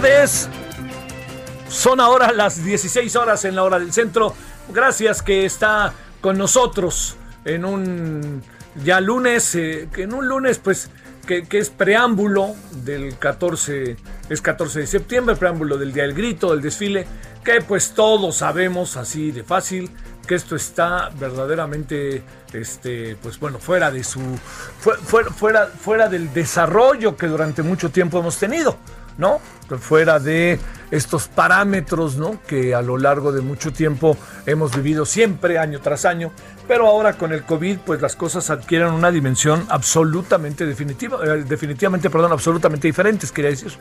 Tardes. Son ahora las 16 horas en la hora del centro. Gracias que está con nosotros en un ya lunes, eh, en un lunes pues que, que es preámbulo del 14, es 14 de septiembre, preámbulo del Día del Grito, del desfile, que pues todos sabemos así de fácil que esto está verdaderamente, este, pues bueno, fuera de su, fue- fuera, fuera, fuera del desarrollo que durante mucho tiempo hemos tenido, ¿no? Fuera de estos parámetros, ¿no? Que a lo largo de mucho tiempo hemos vivido siempre, año tras año, pero ahora con el COVID, pues las cosas adquieren una dimensión absolutamente definitiva, eh, definitivamente, perdón, absolutamente diferentes, quería decir.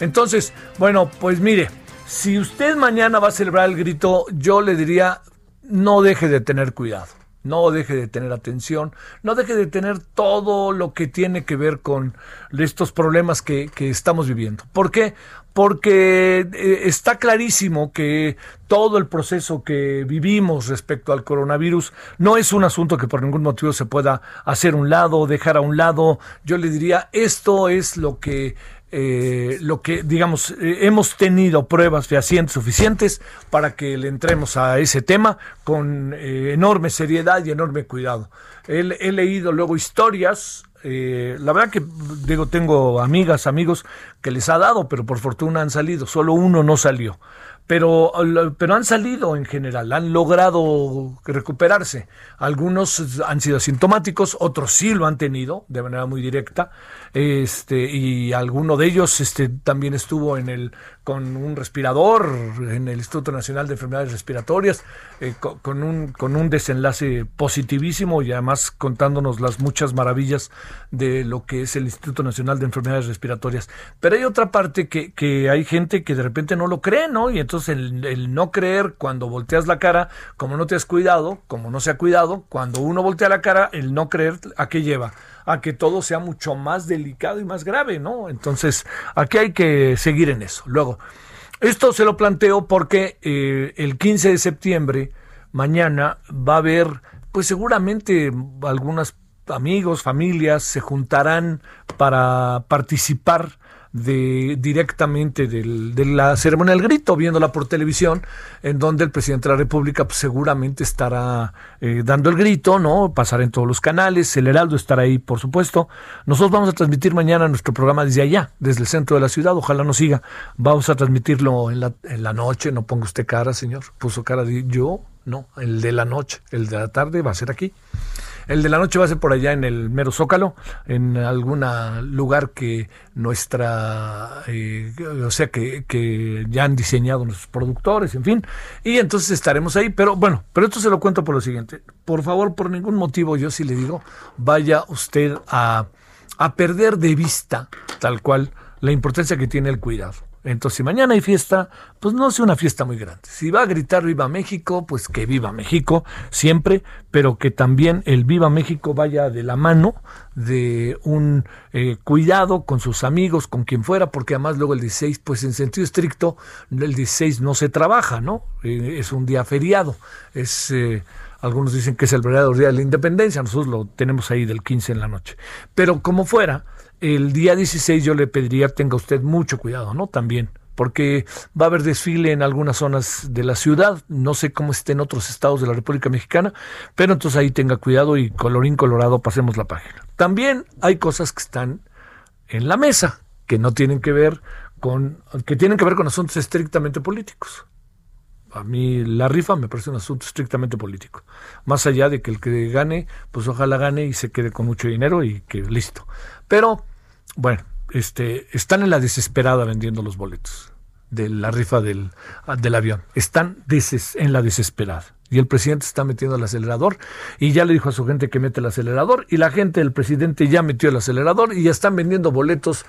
Entonces, bueno, pues mire, si usted mañana va a celebrar el grito, yo le diría, no deje de tener cuidado, no deje de tener atención, no deje de tener todo lo que tiene que ver con estos problemas que, que estamos viviendo. ¿Por qué? Porque eh, está clarísimo que todo el proceso que vivimos respecto al coronavirus no es un asunto que por ningún motivo se pueda hacer un lado, dejar a un lado. Yo le diría, esto es lo que eh, lo que, digamos, eh, hemos tenido pruebas fehacientes suficientes para que le entremos a ese tema con eh, enorme seriedad y enorme cuidado. He, he leído luego historias. la verdad que digo tengo amigas amigos que les ha dado pero por fortuna han salido solo uno no salió pero, pero han salido en general, han logrado recuperarse. Algunos han sido asintomáticos, otros sí lo han tenido de manera muy directa, este, y alguno de ellos este, también estuvo en el, con un respirador en el Instituto Nacional de Enfermedades Respiratorias, eh, co- con, un, con un desenlace positivísimo y además contándonos las muchas maravillas de lo que es el Instituto Nacional de Enfermedades Respiratorias. Pero hay otra parte que, que hay gente que de repente no lo cree, ¿no? Y entonces el, el no creer cuando volteas la cara, como no te has cuidado, como no se ha cuidado, cuando uno voltea la cara, el no creer, ¿a qué lleva? A que todo sea mucho más delicado y más grave, ¿no? Entonces, aquí hay que seguir en eso. Luego, esto se lo planteo porque eh, el 15 de septiembre, mañana, va a haber, pues seguramente algunos amigos, familias se juntarán para participar de directamente del- de la ceremonia del grito, viéndola por televisión, en donde el presidente de la República pues, seguramente estará eh, dando el grito, ¿no? Pasará en todos los canales, el Heraldo estará ahí, por supuesto. Nosotros vamos a transmitir mañana nuestro programa desde allá, desde el centro de la ciudad, ojalá nos siga. Vamos a transmitirlo en la, en la noche, no ponga usted cara, señor. Puso cara de yo, no, el de la noche, el de la tarde va a ser aquí. El de la noche va a ser por allá en el mero Zócalo, en algún lugar que nuestra, eh, o sea, que, que ya han diseñado nuestros productores, en fin. Y entonces estaremos ahí. Pero bueno, pero esto se lo cuento por lo siguiente. Por favor, por ningún motivo, yo sí le digo, vaya usted a, a perder de vista, tal cual, la importancia que tiene el cuidado. Entonces, si mañana hay fiesta, pues no sea una fiesta muy grande. Si va a gritar Viva México, pues que viva México siempre, pero que también el Viva México vaya de la mano de un eh, cuidado con sus amigos, con quien fuera, porque además luego el 16, pues en sentido estricto, el 16 no se trabaja, ¿no? Eh, es un día feriado, es... Eh, algunos dicen que es el verdadero día de la independencia, nosotros lo tenemos ahí del 15 en la noche. Pero como fuera, el día 16 yo le pediría tenga usted mucho cuidado, ¿no? También, porque va a haber desfile en algunas zonas de la ciudad, no sé cómo esté en otros estados de la República Mexicana, pero entonces ahí tenga cuidado y colorín colorado pasemos la página. También hay cosas que están en la mesa que no tienen que ver con que tienen que ver con asuntos estrictamente políticos. A mí la rifa me parece un asunto estrictamente político. Más allá de que el que gane, pues ojalá gane y se quede con mucho dinero y que listo. Pero, bueno, este, están en la desesperada vendiendo los boletos de la rifa del, del avión. Están en la desesperada y el presidente está metiendo el acelerador y ya le dijo a su gente que mete el acelerador y la gente del presidente ya metió el acelerador y ya están vendiendo boletos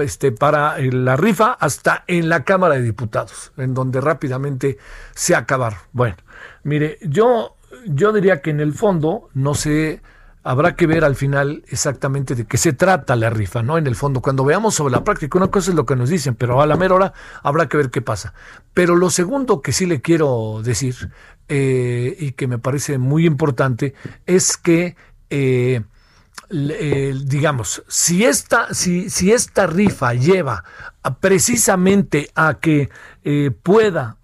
este, para eh, la rifa hasta en la Cámara de Diputados, en donde rápidamente se acabaron. Bueno, mire, yo, yo diría que en el fondo no sé habrá que ver al final exactamente de qué se trata la rifa, ¿no? En el fondo, cuando veamos sobre la práctica, una cosa es lo que nos dicen, pero a la mera hora habrá que ver qué pasa. Pero lo segundo que sí le quiero decir, eh, y que me parece muy importante, es que, eh, digamos, si esta, si, si esta rifa lleva precisamente a que eh, pueda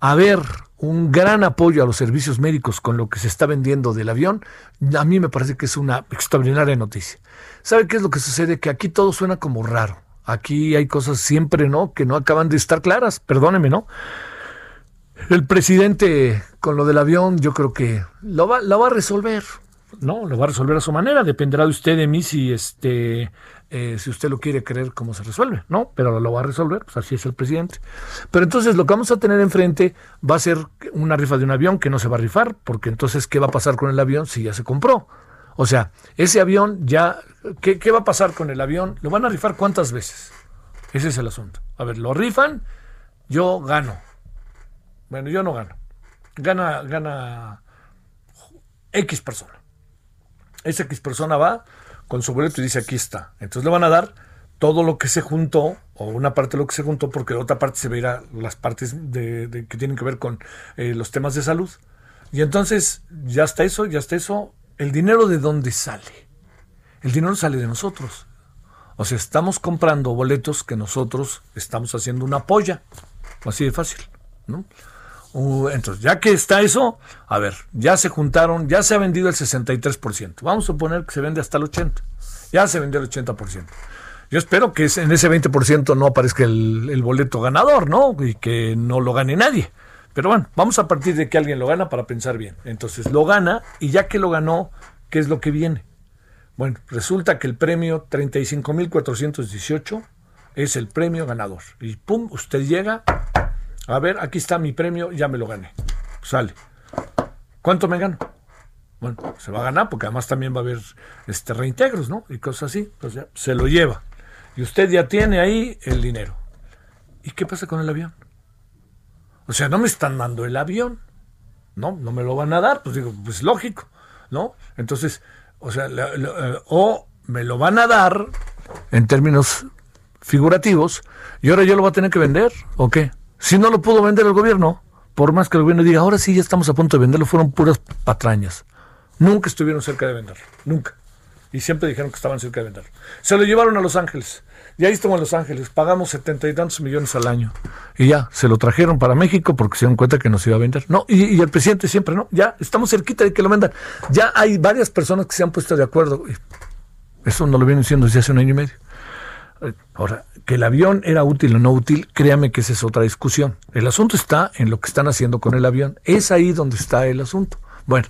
haber un gran apoyo a los servicios médicos con lo que se está vendiendo del avión, a mí me parece que es una extraordinaria noticia. ¿Sabe qué es lo que sucede? Que aquí todo suena como raro. Aquí hay cosas siempre, ¿no? Que no acaban de estar claras, perdóneme, ¿no? El presidente con lo del avión yo creo que lo va, lo va a resolver, ¿no? Lo va a resolver a su manera, dependerá de usted, de mí, si este eh, si usted lo quiere creer, cómo se resuelve, ¿no? Pero lo va a resolver, pues así es el presidente. Pero entonces lo que vamos a tener enfrente va a ser una rifa de un avión que no se va a rifar, porque entonces, ¿qué va a pasar con el avión si ya se compró? O sea, ese avión ya, ¿qué, qué va a pasar con el avión? ¿Lo van a rifar cuántas veces? Ese es el asunto. A ver, lo rifan, yo gano. Bueno, yo no gano. Gana, gana X persona. Esa X persona va, con su boleto y dice aquí está. Entonces le van a dar todo lo que se juntó, o una parte de lo que se juntó, porque la otra parte se verá las partes de, que tienen que ver con eh, los temas de salud. Y entonces ya está eso, ya está eso. ¿El dinero de dónde sale? El dinero sale de nosotros. O sea, estamos comprando boletos que nosotros estamos haciendo una polla. Así de fácil, ¿no? Entonces, ya que está eso, a ver, ya se juntaron, ya se ha vendido el 63%. Vamos a suponer que se vende hasta el 80%. Ya se vendió el 80%. Yo espero que en ese 20% no aparezca el, boleto ganador, ¿no? Y que no lo gane nadie. Pero bueno, vamos a partir de que alguien lo gana para pensar bien. Entonces lo gana y ya que lo ganó, ¿qué es lo que viene? Bueno, resulta que el premio 35.418 es el premio ganador. Y pum, usted llega a ver, aquí está mi premio, ya me lo gané. Sale. ¿Cuánto me gano? Bueno, se va a ganar porque además también va a haber este reintegros, ¿no? Y cosas así. Pues ya, se lo lleva. Y usted ya tiene ahí el dinero. ¿Y qué pasa con el avión? O sea, no me están dando el avión. No, no me lo van a dar. Pues digo, pues lógico, ¿no? Entonces, o sea, eh, o me lo van a dar en términos figurativos y ahora yo lo voy a tener que vender, ¿o qué? Si no lo pudo vender el gobierno, por más que el gobierno diga, ahora sí ya estamos a punto de venderlo, fueron puras patrañas. Nunca estuvieron cerca de venderlo, nunca. Y siempre dijeron que estaban cerca de venderlo. Se lo llevaron a Los Ángeles. Y ahí estuvo en Los Ángeles. Pagamos setenta y tantos millones al año. Y ya, se lo trajeron para México porque se dieron cuenta que nos iba a vender. No, y, el presidente siempre, no, ya estamos cerquita de que lo vendan. Ya hay varias personas que se han puesto de acuerdo. Eso no lo vienen diciendo desde hace un año y medio. Ahora, que el avión era útil o no útil, créame que esa es otra discusión. El asunto está en lo que están haciendo con el avión. Es ahí donde está el asunto. Bueno,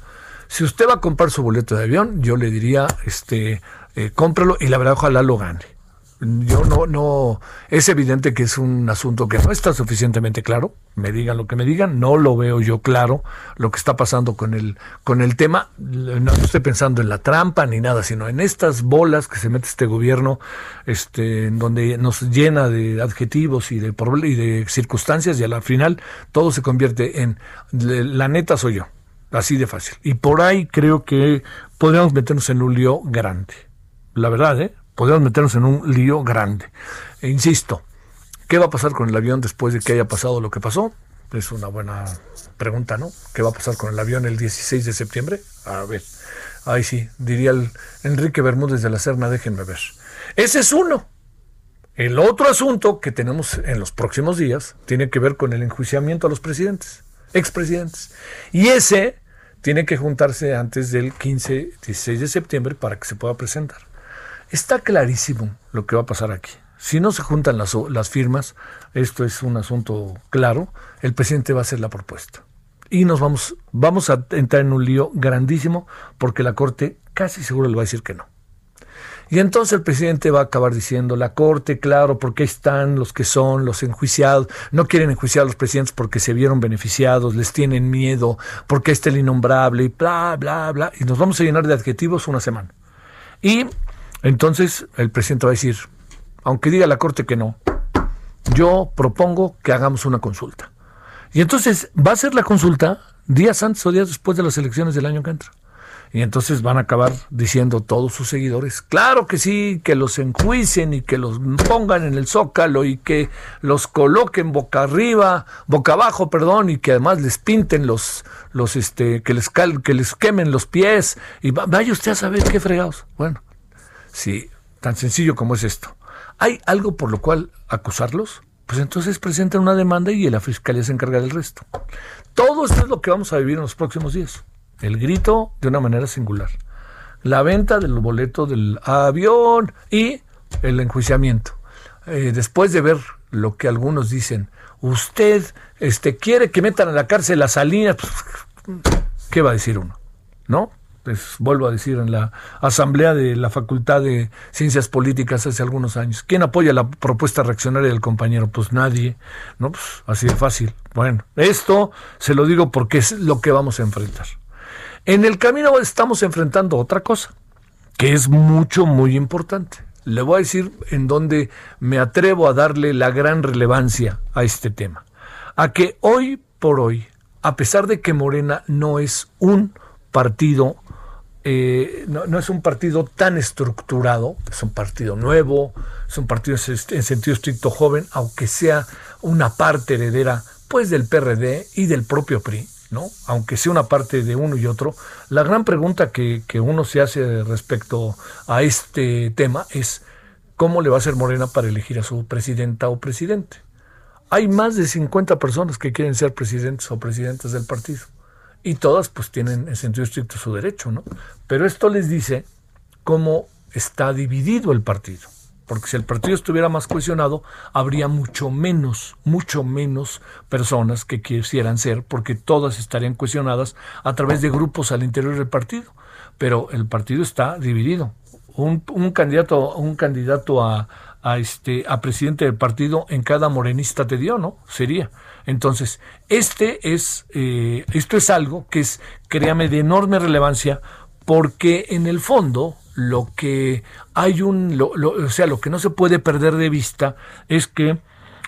si usted va a comprar su boleto de avión, yo le diría, este, eh, cómpralo y la verdad ojalá lo gane yo no, no, es evidente que es un asunto que no está suficientemente claro, me digan lo que me digan, no lo veo yo claro lo que está pasando con el, con el tema, no estoy pensando en la trampa ni nada, sino en estas bolas que se mete este gobierno, este, donde nos llena de adjetivos y de, y de circunstancias y al final todo se convierte en, la neta soy yo, así de fácil. Y por ahí creo que podríamos meternos en un lío grande. La verdad, ¿eh? Podríamos meternos en un lío grande. E insisto, ¿qué va a pasar con el avión después de que haya pasado lo que pasó? Es una buena pregunta, ¿no? ¿Qué va a pasar con el avión el 16 de septiembre? A ver, ahí sí, diría Enrique Bermúdez de la Serna, déjenme ver. Ese es uno. El otro asunto que tenemos en los próximos días tiene que ver con el enjuiciamiento a los presidentes, expresidentes. Y ese tiene que juntarse antes del 15, 16 de septiembre para que se pueda presentar. Está clarísimo lo que va a pasar aquí. Si no se juntan las, las firmas, esto es un asunto claro, el presidente va a hacer la propuesta. Y nos vamos, vamos a entrar en un lío grandísimo porque la Corte casi seguro le va a decir que no. Y entonces el presidente va a acabar diciendo, la Corte, claro, porque están los que son los enjuiciados, no quieren enjuiciar a los presidentes porque se vieron beneficiados, les tienen miedo, porque está el innombrable, y bla, bla, bla, y nos vamos a llenar de adjetivos una semana. Y entonces el presidente va a decir, aunque diga la Corte que no, yo propongo que hagamos una consulta. Y entonces va a ser la consulta días antes o días después de las elecciones del año que entra. Y entonces van a acabar diciendo todos sus seguidores, claro que sí, que los enjuicien y que los pongan en el zócalo y que los coloquen boca arriba, boca abajo, perdón, y que además les pinten los, los este, que les cal, que les quemen los pies y vaya usted a saber qué fregados. Bueno, sí, tan sencillo como es esto. ¿Hay algo por lo cual acusarlos? Pues entonces presentan una demanda y la fiscalía se encarga del resto. Todo esto es lo que vamos a vivir en los próximos días. El grito de una manera singular. La venta del boleto del avión y el enjuiciamiento. Eh, después de ver lo que algunos dicen, usted este, quiere que metan a la cárcel a Salinas, ¿qué va a decir uno? ¿No? Pues vuelvo a decir, en la asamblea de la Facultad de Ciencias Políticas hace algunos años. ¿Quién apoya la propuesta reaccionaria del compañero? Pues nadie, ¿no? Pues así de fácil. Bueno, esto se lo digo porque es lo que vamos a enfrentar. En el camino estamos enfrentando otra cosa, que es mucho, muy importante. Le voy a decir en dónde me atrevo a darle la gran relevancia a este tema. A que hoy por hoy, a pesar de que Morena no es un partido, eh, no, es un partido tan estructurado, es un partido nuevo, es un partido en sentido estricto joven, aunque sea una parte heredera pues del PRD y del propio PRI, ¿no? Aunque sea una parte de uno y otro, la gran pregunta que, que uno se hace respecto a este tema es cómo le va a hacer Morena para elegir a su presidenta o presidente. Hay más de 50 personas que quieren ser presidentes o presidentas del partido. Y todas pues tienen en sentido estricto su derecho, ¿no? Pero esto les dice cómo está dividido el partido porque si el partido estuviera más cohesionado, habría mucho menos, mucho menos personas que quisieran ser, porque todas estarían cohesionadas a través de grupos al interior del partido. Pero el partido está dividido. Un, candidato, un candidato a, este a presidente del partido en cada morenista te dio, ¿no? Sería. Entonces, este es, eh, esto es algo que es, créame, de enorme relevancia, porque en el fondo lo que hay un, o sea, lo que no se puede perder de vista es que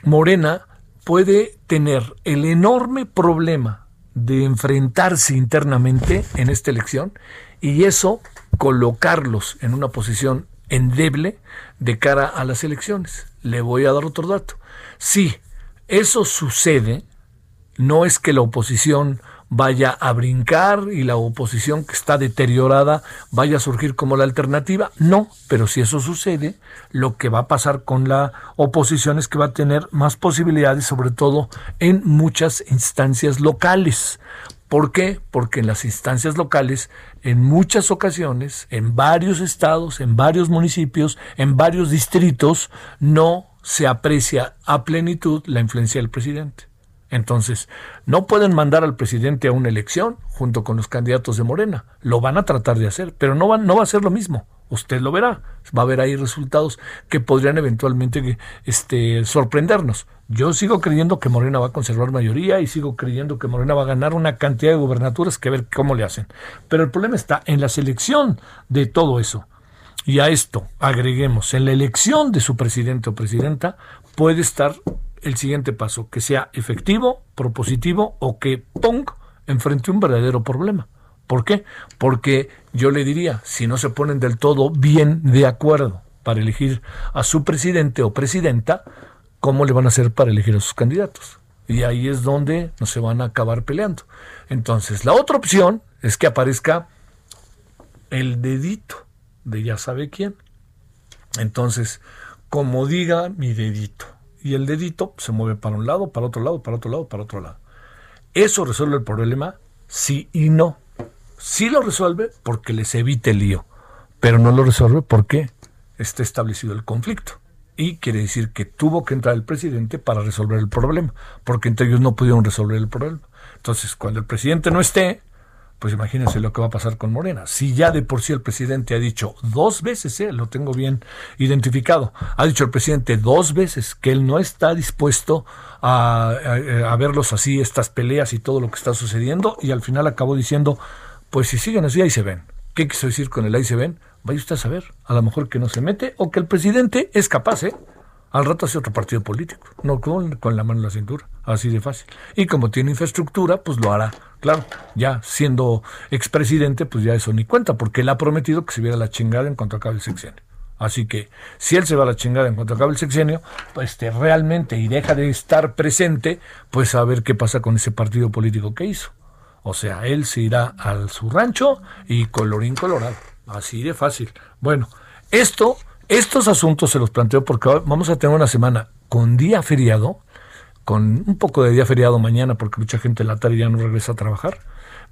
Morena puede tener el enorme problema de enfrentarse internamente en esta elección y eso colocarlos en una posición endeble de cara a las elecciones. Le voy a dar otro dato. Si eso sucede, no es que la oposición vaya a brincar y la oposición que está deteriorada vaya a surgir como la alternativa. No, pero si eso sucede, lo que va a pasar con la oposición es que va a tener más posibilidades, sobre todo en muchas instancias locales. ¿Por qué? Porque en las instancias locales, en muchas ocasiones, en varios estados, en varios municipios, en varios distritos, no se aprecia a plenitud la influencia del presidente. Entonces, no pueden mandar al presidente a una elección junto con los candidatos de Morena. Lo van a tratar de hacer, pero no, no va a ser lo mismo. Usted lo verá. Va a haber ahí resultados que podrían eventualmente este, sorprendernos. Yo sigo creyendo que Morena va a conservar mayoría y sigo creyendo que Morena va a ganar una cantidad de gubernaturas que ver cómo le hacen. Pero el problema está en la selección de todo eso. Y a esto agreguemos, en la elección de su presidente o presidenta puede estar el siguiente paso, que sea efectivo, propositivo o que pong enfrente un verdadero problema. ¿Por qué? Porque yo le diría, si no se ponen del todo bien de acuerdo para elegir a su presidente o presidenta, ¿cómo le van a hacer para elegir a sus candidatos? Y ahí es donde no se van a acabar peleando. Entonces, la otra opción es que aparezca el dedito de ya sabe quién. Entonces, como diga mi dedito. Y el dedito se mueve para un lado, para otro lado, para otro lado, para otro lado. ¿Eso resuelve el problema? Sí y no. Sí lo resuelve porque les evite el lío, pero no lo resuelve porque está establecido el conflicto. Y quiere decir que tuvo que entrar el presidente para resolver el problema, porque entre ellos no pudieron resolver el problema. Entonces, cuando el presidente no esté, pues imagínense lo que va a pasar con Morena. Si ya de por sí el presidente ha dicho dos veces, eh, lo tengo bien identificado, ha dicho el presidente dos veces que él no está dispuesto a, verlos así, estas peleas y todo lo que está sucediendo, y al final acabó diciendo, pues si siguen así, ahí se ven. ¿Qué quiso decir con el ahí se ven? Vaya usted a saber, a lo mejor que no se mete o que el presidente es capaz, ¿eh? Al rato hace otro partido político, no con, con la mano en la cintura, así de fácil. Y como tiene infraestructura, pues lo hará. Claro, ya siendo expresidente, pues ya eso ni cuenta, porque él ha prometido que se viera la chingada en cuanto acabe el sexenio. Así que si él se va a la chingada en cuanto acabe el sexenio, pues este, realmente y deja de estar presente, pues a ver qué pasa con ese partido político que hizo. O sea, él se irá a su rancho y colorín colorado. Así de fácil. Bueno, esto estos asuntos se los planteo porque vamos a tener una semana con día feriado, con un poco de día feriado mañana porque mucha gente en la tarde ya no regresa a trabajar,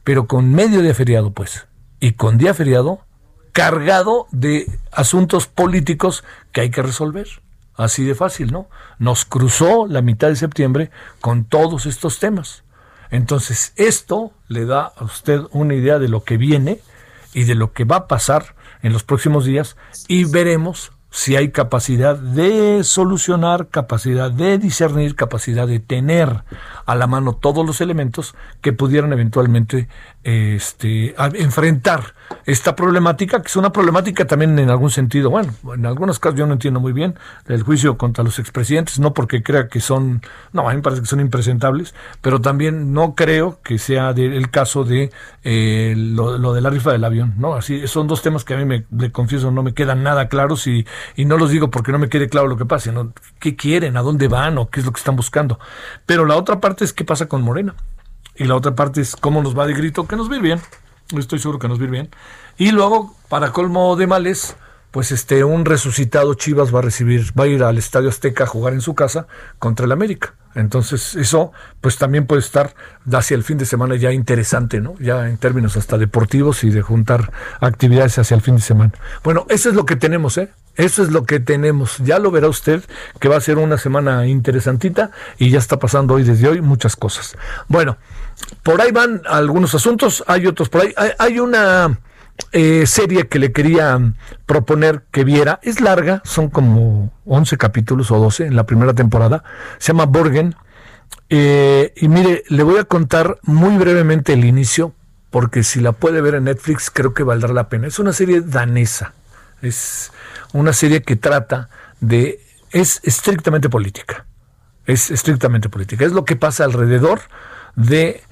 pero con medio día feriado pues, y con día feriado cargado de asuntos políticos que hay que resolver. Así de fácil, ¿no? Nos cruzó la mitad de septiembre con todos estos temas. Entonces, esto le da a usted una idea de lo que viene y de lo que va a pasar en los próximos días y veremos si hay capacidad de solucionar, capacidad de discernir, capacidad de tener a la mano todos los elementos que pudieran eventualmente este, enfrentar esta problemática, que es una problemática también en algún sentido, bueno, en algunos casos yo no entiendo muy bien el juicio contra los expresidentes, no porque crea que son, no, a mí me parece que son impresentables, pero también no creo que sea el caso de eh, lo, de la rifa del avión, ¿no? Así, son dos temas que a mí me, le confieso, no me quedan nada claros y, y no los digo porque no me quede claro lo que pasa, sino qué quieren, a dónde van o qué es lo que están buscando. Pero la otra parte es qué pasa con Morena. Y la otra parte es cómo nos va de grito, que nos va bien. Estoy seguro que nos va bien. Y luego, para colmo de males, pues este, un resucitado Chivas va a recibir, va a ir al Estadio Azteca a jugar en su casa contra el América. Entonces, eso, pues también puede estar hacia el fin de semana ya interesante, ¿no? Ya en términos hasta deportivos y de juntar actividades hacia el fin de semana. Bueno, eso es lo que tenemos, ¿eh? Eso es lo que tenemos. Ya lo verá usted que va a ser una semana interesantita y ya está pasando hoy desde hoy muchas cosas. Bueno, por ahí van algunos asuntos, hay otros por ahí. Hay, una eh, serie que le quería proponer que viera. Es larga, son como 11 capítulos o 12 en la primera temporada. Se llama Borgen. Eh, y mire, le voy a contar muy brevemente el inicio, porque si la puede ver en Netflix creo que valdrá la pena. Es una serie danesa. Es una serie que trata de... es estrictamente política. Es estrictamente política. Es lo que pasa alrededor de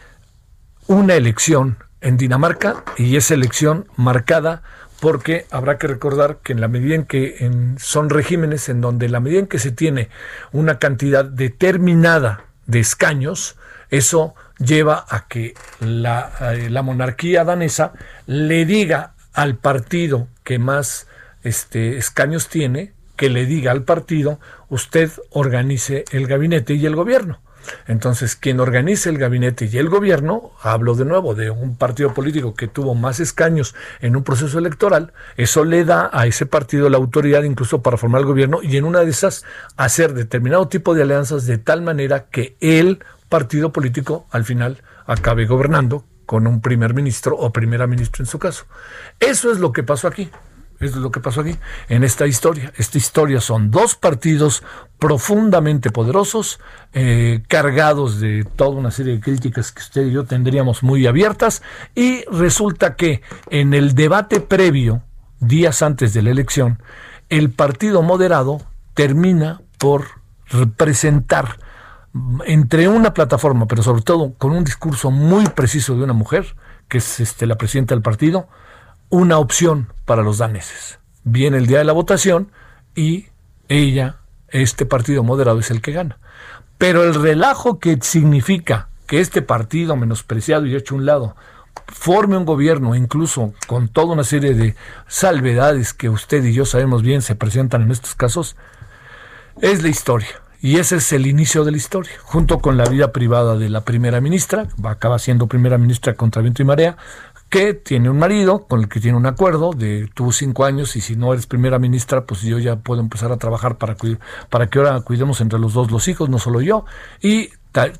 una elección en Dinamarca y esa elección marcada porque habrá que recordar que en la medida en que son regímenes en donde la medida en que se tiene una cantidad determinada de escaños, eso lleva a que la, eh, la monarquía danesa le diga al partido que más este, escaños tiene, que le diga al partido, usted organice el gabinete y el gobierno. Entonces, quien organice el gabinete y el gobierno, hablo de nuevo de un partido político que tuvo más escaños en un proceso electoral, eso le da a ese partido la autoridad incluso para formar el gobierno y en una de esas hacer determinado tipo de alianzas de tal manera que el partido político al final acabe gobernando con un primer ministro o primera ministra en su caso. Eso es lo que pasó aquí. Es lo que pasó aquí en esta historia. Esta historia son dos partidos profundamente poderosos, eh, cargados de toda una serie de críticas que usted y yo tendríamos muy abiertas, y resulta que en el debate previo, días antes de la elección, el partido moderado termina por representar entre una plataforma, pero sobre todo con un discurso muy preciso de una mujer, que es este, la presidenta del partido, una opción para los daneses. Viene el día de la votación y ella, este partido moderado, es el que gana. Pero el relajo que significa que este partido menospreciado y hecho a un lado forme un gobierno, incluso con toda una serie de salvedades que usted y yo sabemos bien se presentan en estos casos, es la historia. Y ese es el inicio de la historia, junto con la vida privada de la primera ministra, acaba siendo primera ministra contra viento y marea, que tiene un marido con el que tiene un acuerdo de tuvo cinco años y si no eres primera ministra, pues yo ya puedo empezar a trabajar para, para que ahora cuidemos entre los dos los hijos, no solo yo. Y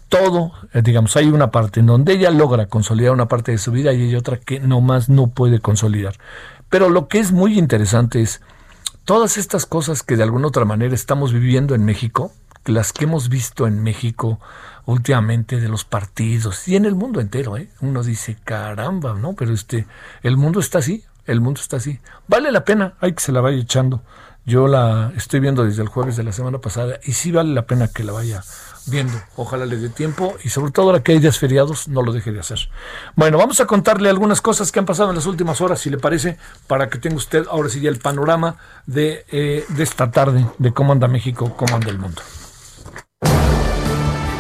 todo, eh, digamos, hay una parte en donde ella logra consolidar una parte de su vida y hay otra que nomás no puede consolidar. Pero lo que es muy interesante es todas estas cosas que de alguna otra manera estamos viviendo en México, las que hemos visto en México últimamente de los partidos y en el mundo entero, ¿eh? Uno dice, caramba, ¿no? Pero este, el mundo está así, el mundo está así. Vale la pena, hay que se la vaya echando. Yo la estoy viendo desde el jueves de la semana pasada y sí vale la pena que la vaya viendo. Ojalá le dé tiempo y sobre todo ahora que hay días feriados no lo deje de hacer. Bueno, vamos a contarle algunas cosas que han pasado en las últimas horas, si le parece, para que tenga usted ahora sí ya el panorama de, eh, de esta tarde, de cómo anda México, cómo anda el mundo.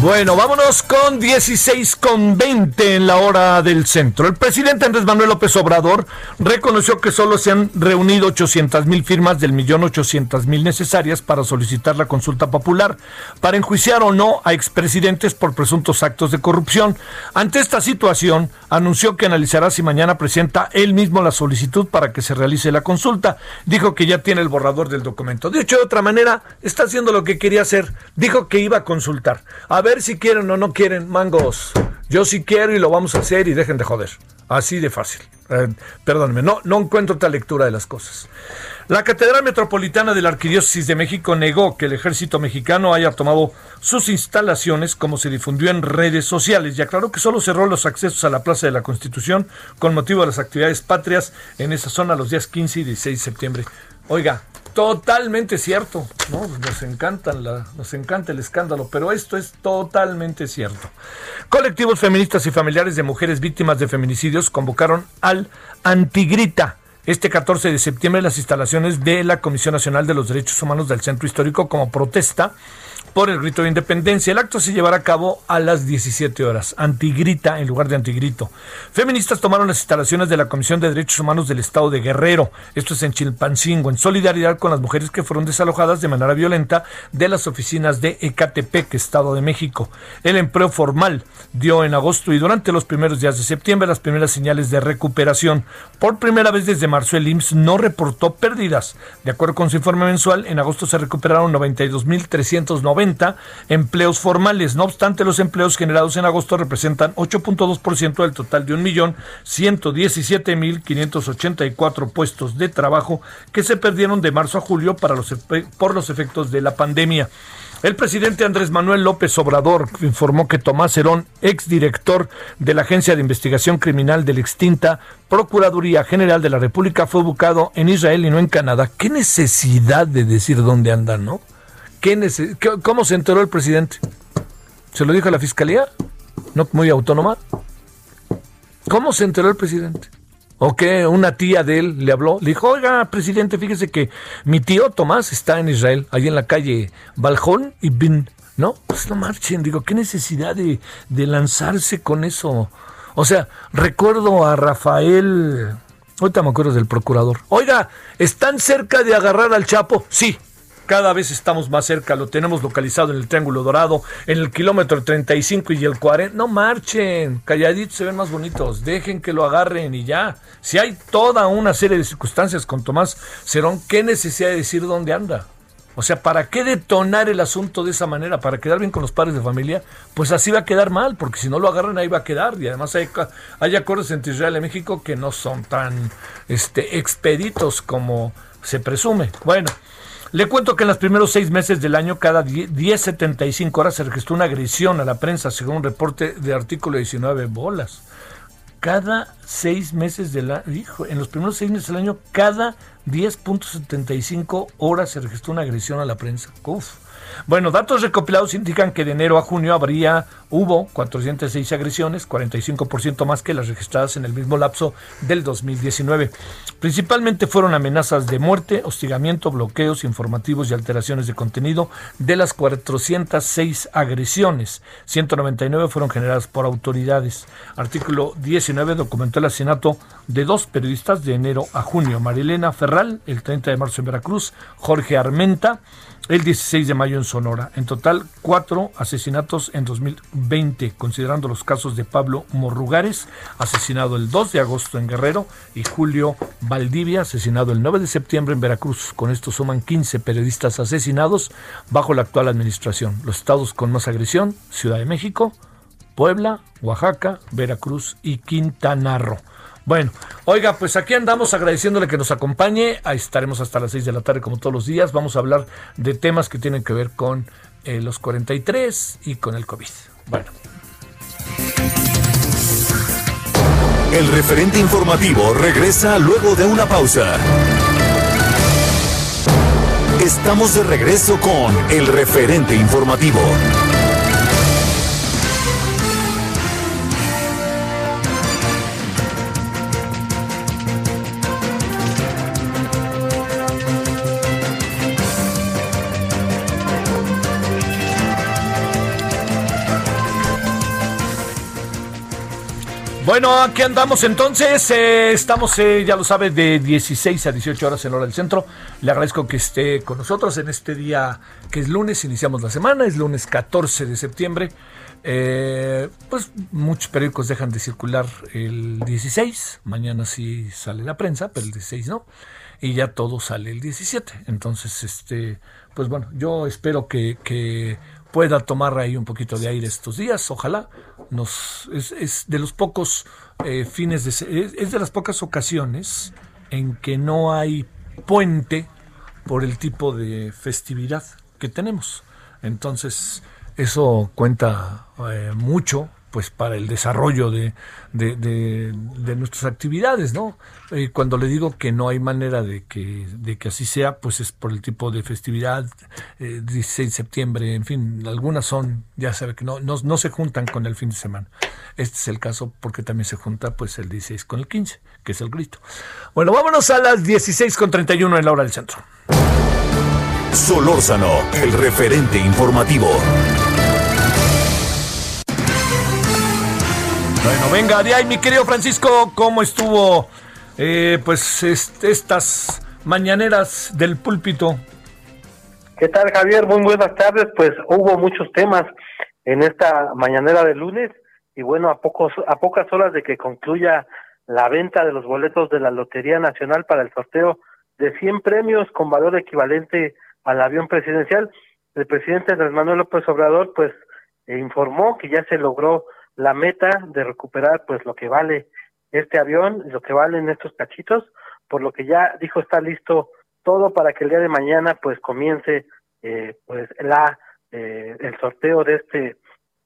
Bueno, vámonos con 16 con 20 en la hora del centro. El presidente Andrés Manuel López Obrador reconoció que solo se han reunido 800 mil firmas del millón 800 mil necesarias para solicitar la consulta popular para enjuiciar o no a expresidentes por presuntos actos de corrupción. Ante esta situación, anunció que analizará si mañana presenta él mismo la solicitud para que se realice la consulta. Dijo que ya tiene el borrador del documento. Dicho de otra manera, está haciendo lo que quería hacer. Dijo que iba a consultar. A ver si quieren o no quieren, mangos. Yo sí quiero y lo vamos a hacer y dejen de joder. Así de fácil. Eh, no, no encuentro otra lectura de las cosas. La Catedral Metropolitana de la Arquidiócesis de México negó que el ejército mexicano haya tomado sus instalaciones como se difundió en redes sociales y aclaró que solo cerró los accesos a la Plaza de la Constitución con motivo de las actividades patrias en esa zona los días 15 y 16 de septiembre. Oiga, totalmente cierto, ¿no? Nos encantan la, nos encanta el escándalo, pero esto es totalmente cierto. Colectivos feministas y familiares de mujeres víctimas de feminicidios convocaron al Antigrita este 14 de septiembre las instalaciones de la Comisión Nacional de los Derechos Humanos del Centro Histórico como protesta por el grito de independencia. El acto se llevará a cabo a las 17 horas. Antigrita en lugar de antigrito. Feministas tomaron las instalaciones de la Comisión de Derechos Humanos del Estado de Guerrero. Esto es en Chilpancingo, en solidaridad con las mujeres que fueron desalojadas de manera violenta de las oficinas de Ecatepec, Estado de México. El empleo formal dio en agosto y durante los primeros días de septiembre las primeras señales de recuperación. Por primera vez desde marzo el IMSS no reportó pérdidas. De acuerdo con su informe mensual, en agosto se recuperaron 92.390 empleos formales. No obstante, los empleos generados en agosto representan 8.2% del total de 1.117.584 puestos de trabajo que se perdieron de marzo a julio para los, por los efectos de la pandemia. El presidente Andrés Manuel López Obrador informó que Tomás Herón, exdirector de la Agencia de Investigación Criminal de la extinta Procuraduría General de la República, fue buscado en Israel y no en Canadá. ¿Qué necesidad de decir dónde anda, no? ¿Cómo se enteró el presidente? ¿Se lo dijo a la fiscalía? ¿No muy autónoma? ¿Cómo se enteró el presidente? ¿O qué? Una tía de él le habló, le dijo, oiga, presidente, fíjese que mi tío Tomás está en Israel, ahí en la calle Baljón y Bin. No, pues no marchen, digo, ¿qué necesidad de, de lanzarse con eso? O sea, recuerdo a Rafael, ahorita me acuerdo del procurador, oiga, ¿están cerca de agarrar al Chapo? Sí, cada vez estamos más cerca, lo tenemos localizado en el Triángulo Dorado, en el kilómetro 35 y el 40. No marchen, calladitos se ven más bonitos, dejen que lo agarren y ya. Si hay toda una serie de circunstancias con Tomás Cerón, ¿qué necesidad de decir dónde anda? O sea, ¿para qué detonar el asunto de esa manera? ¿Para quedar bien con los padres de familia? Pues así va a quedar mal, porque si no lo agarran ahí va a quedar. Y además hay, hay acuerdos entre Israel y México que no son tan este, expeditos como se presume. Bueno, le cuento que en los primeros seis meses del año, cada 10.75 horas se registró una agresión a la prensa, según un reporte de artículo 19 bolas. Cada seis meses del año, en los primeros seis meses del año, cada 10.75 horas se registró una agresión a la prensa. Uf. Bueno, datos recopilados indican que de enero a junio habría, hubo 406 agresiones, 45% más que las registradas en el mismo lapso del 2019. Principalmente fueron amenazas de muerte, hostigamiento, bloqueos informativos y alteraciones de contenido. De las 406 agresiones, 199 fueron generadas por autoridades. Artículo 19 documentó el asesinato de dos periodistas de enero a junio. Marilena Ferral, el 30 de marzo en Veracruz, Jorge Armenta, el 16 de mayo en Sonora. En total, cuatro asesinatos en 2020, considerando los casos de Pablo Morrugares, asesinado el 2 de agosto en Guerrero, y Julio Valdivia, asesinado el 9 de septiembre en Veracruz. Con esto suman 15 periodistas asesinados bajo la actual administración. Los estados con más agresión, Ciudad de México, Puebla, Oaxaca, Veracruz y Quintana Roo. Bueno, oiga, pues aquí andamos agradeciéndole que nos acompañe. Ahí estaremos hasta las 6 de la tarde como todos los días. Vamos a hablar de temas que tienen que ver con eh, los 43 y con el COVID. Bueno. El referente informativo regresa luego de una pausa. Estamos de regreso con el referente informativo. Bueno, aquí andamos entonces. Eh, estamos, eh, ya lo sabe, de 16 a 18 horas en hora del centro. Le agradezco que esté con nosotros en este día que es lunes. Iniciamos la semana, es lunes 14 de septiembre. Eh, pues muchos periódicos dejan de circular el 16. Mañana sí sale la prensa, pero el 16 no. Y ya todo sale el 17. Entonces, este, pues bueno, yo espero que, que pueda tomar ahí un poquito de aire estos días, ojalá. Nos, es, de los pocos eh, fines de es, de las pocas ocasiones en que no hay puente por el tipo de festividad que tenemos. Entonces, eso cuenta eh, mucho pues para el desarrollo de, de, nuestras actividades, ¿no? Eh, cuando le digo que no hay manera de que, de que así sea, pues es por el tipo de festividad, 16 eh, de septiembre, en fin, algunas son, ya sabe que no, no, no, se juntan con el fin de semana. Este es el caso porque también se junta pues el 16 con el 15, que es el grito. Bueno, vámonos a las 16 con 31 en la hora del centro. Solórzano, el referente informativo. Bueno, venga, de ahí, mi querido Francisco, ¿cómo estuvo eh, pues estas mañaneras del púlpito? ¿Qué tal, Javier? Muy buenas tardes. Pues hubo muchos temas en esta mañanera de lunes y bueno, a pocos a pocas horas de que concluya la venta de los boletos de la Lotería Nacional para el sorteo de 100 premios con valor equivalente al avión presidencial, el presidente Andrés Manuel López Obrador pues informó que ya se logró la meta de recuperar pues lo que vale este avión, lo que valen estos cachitos, por lo que ya dijo está listo todo para que el día de mañana pues comience eh, pues la eh, el sorteo de este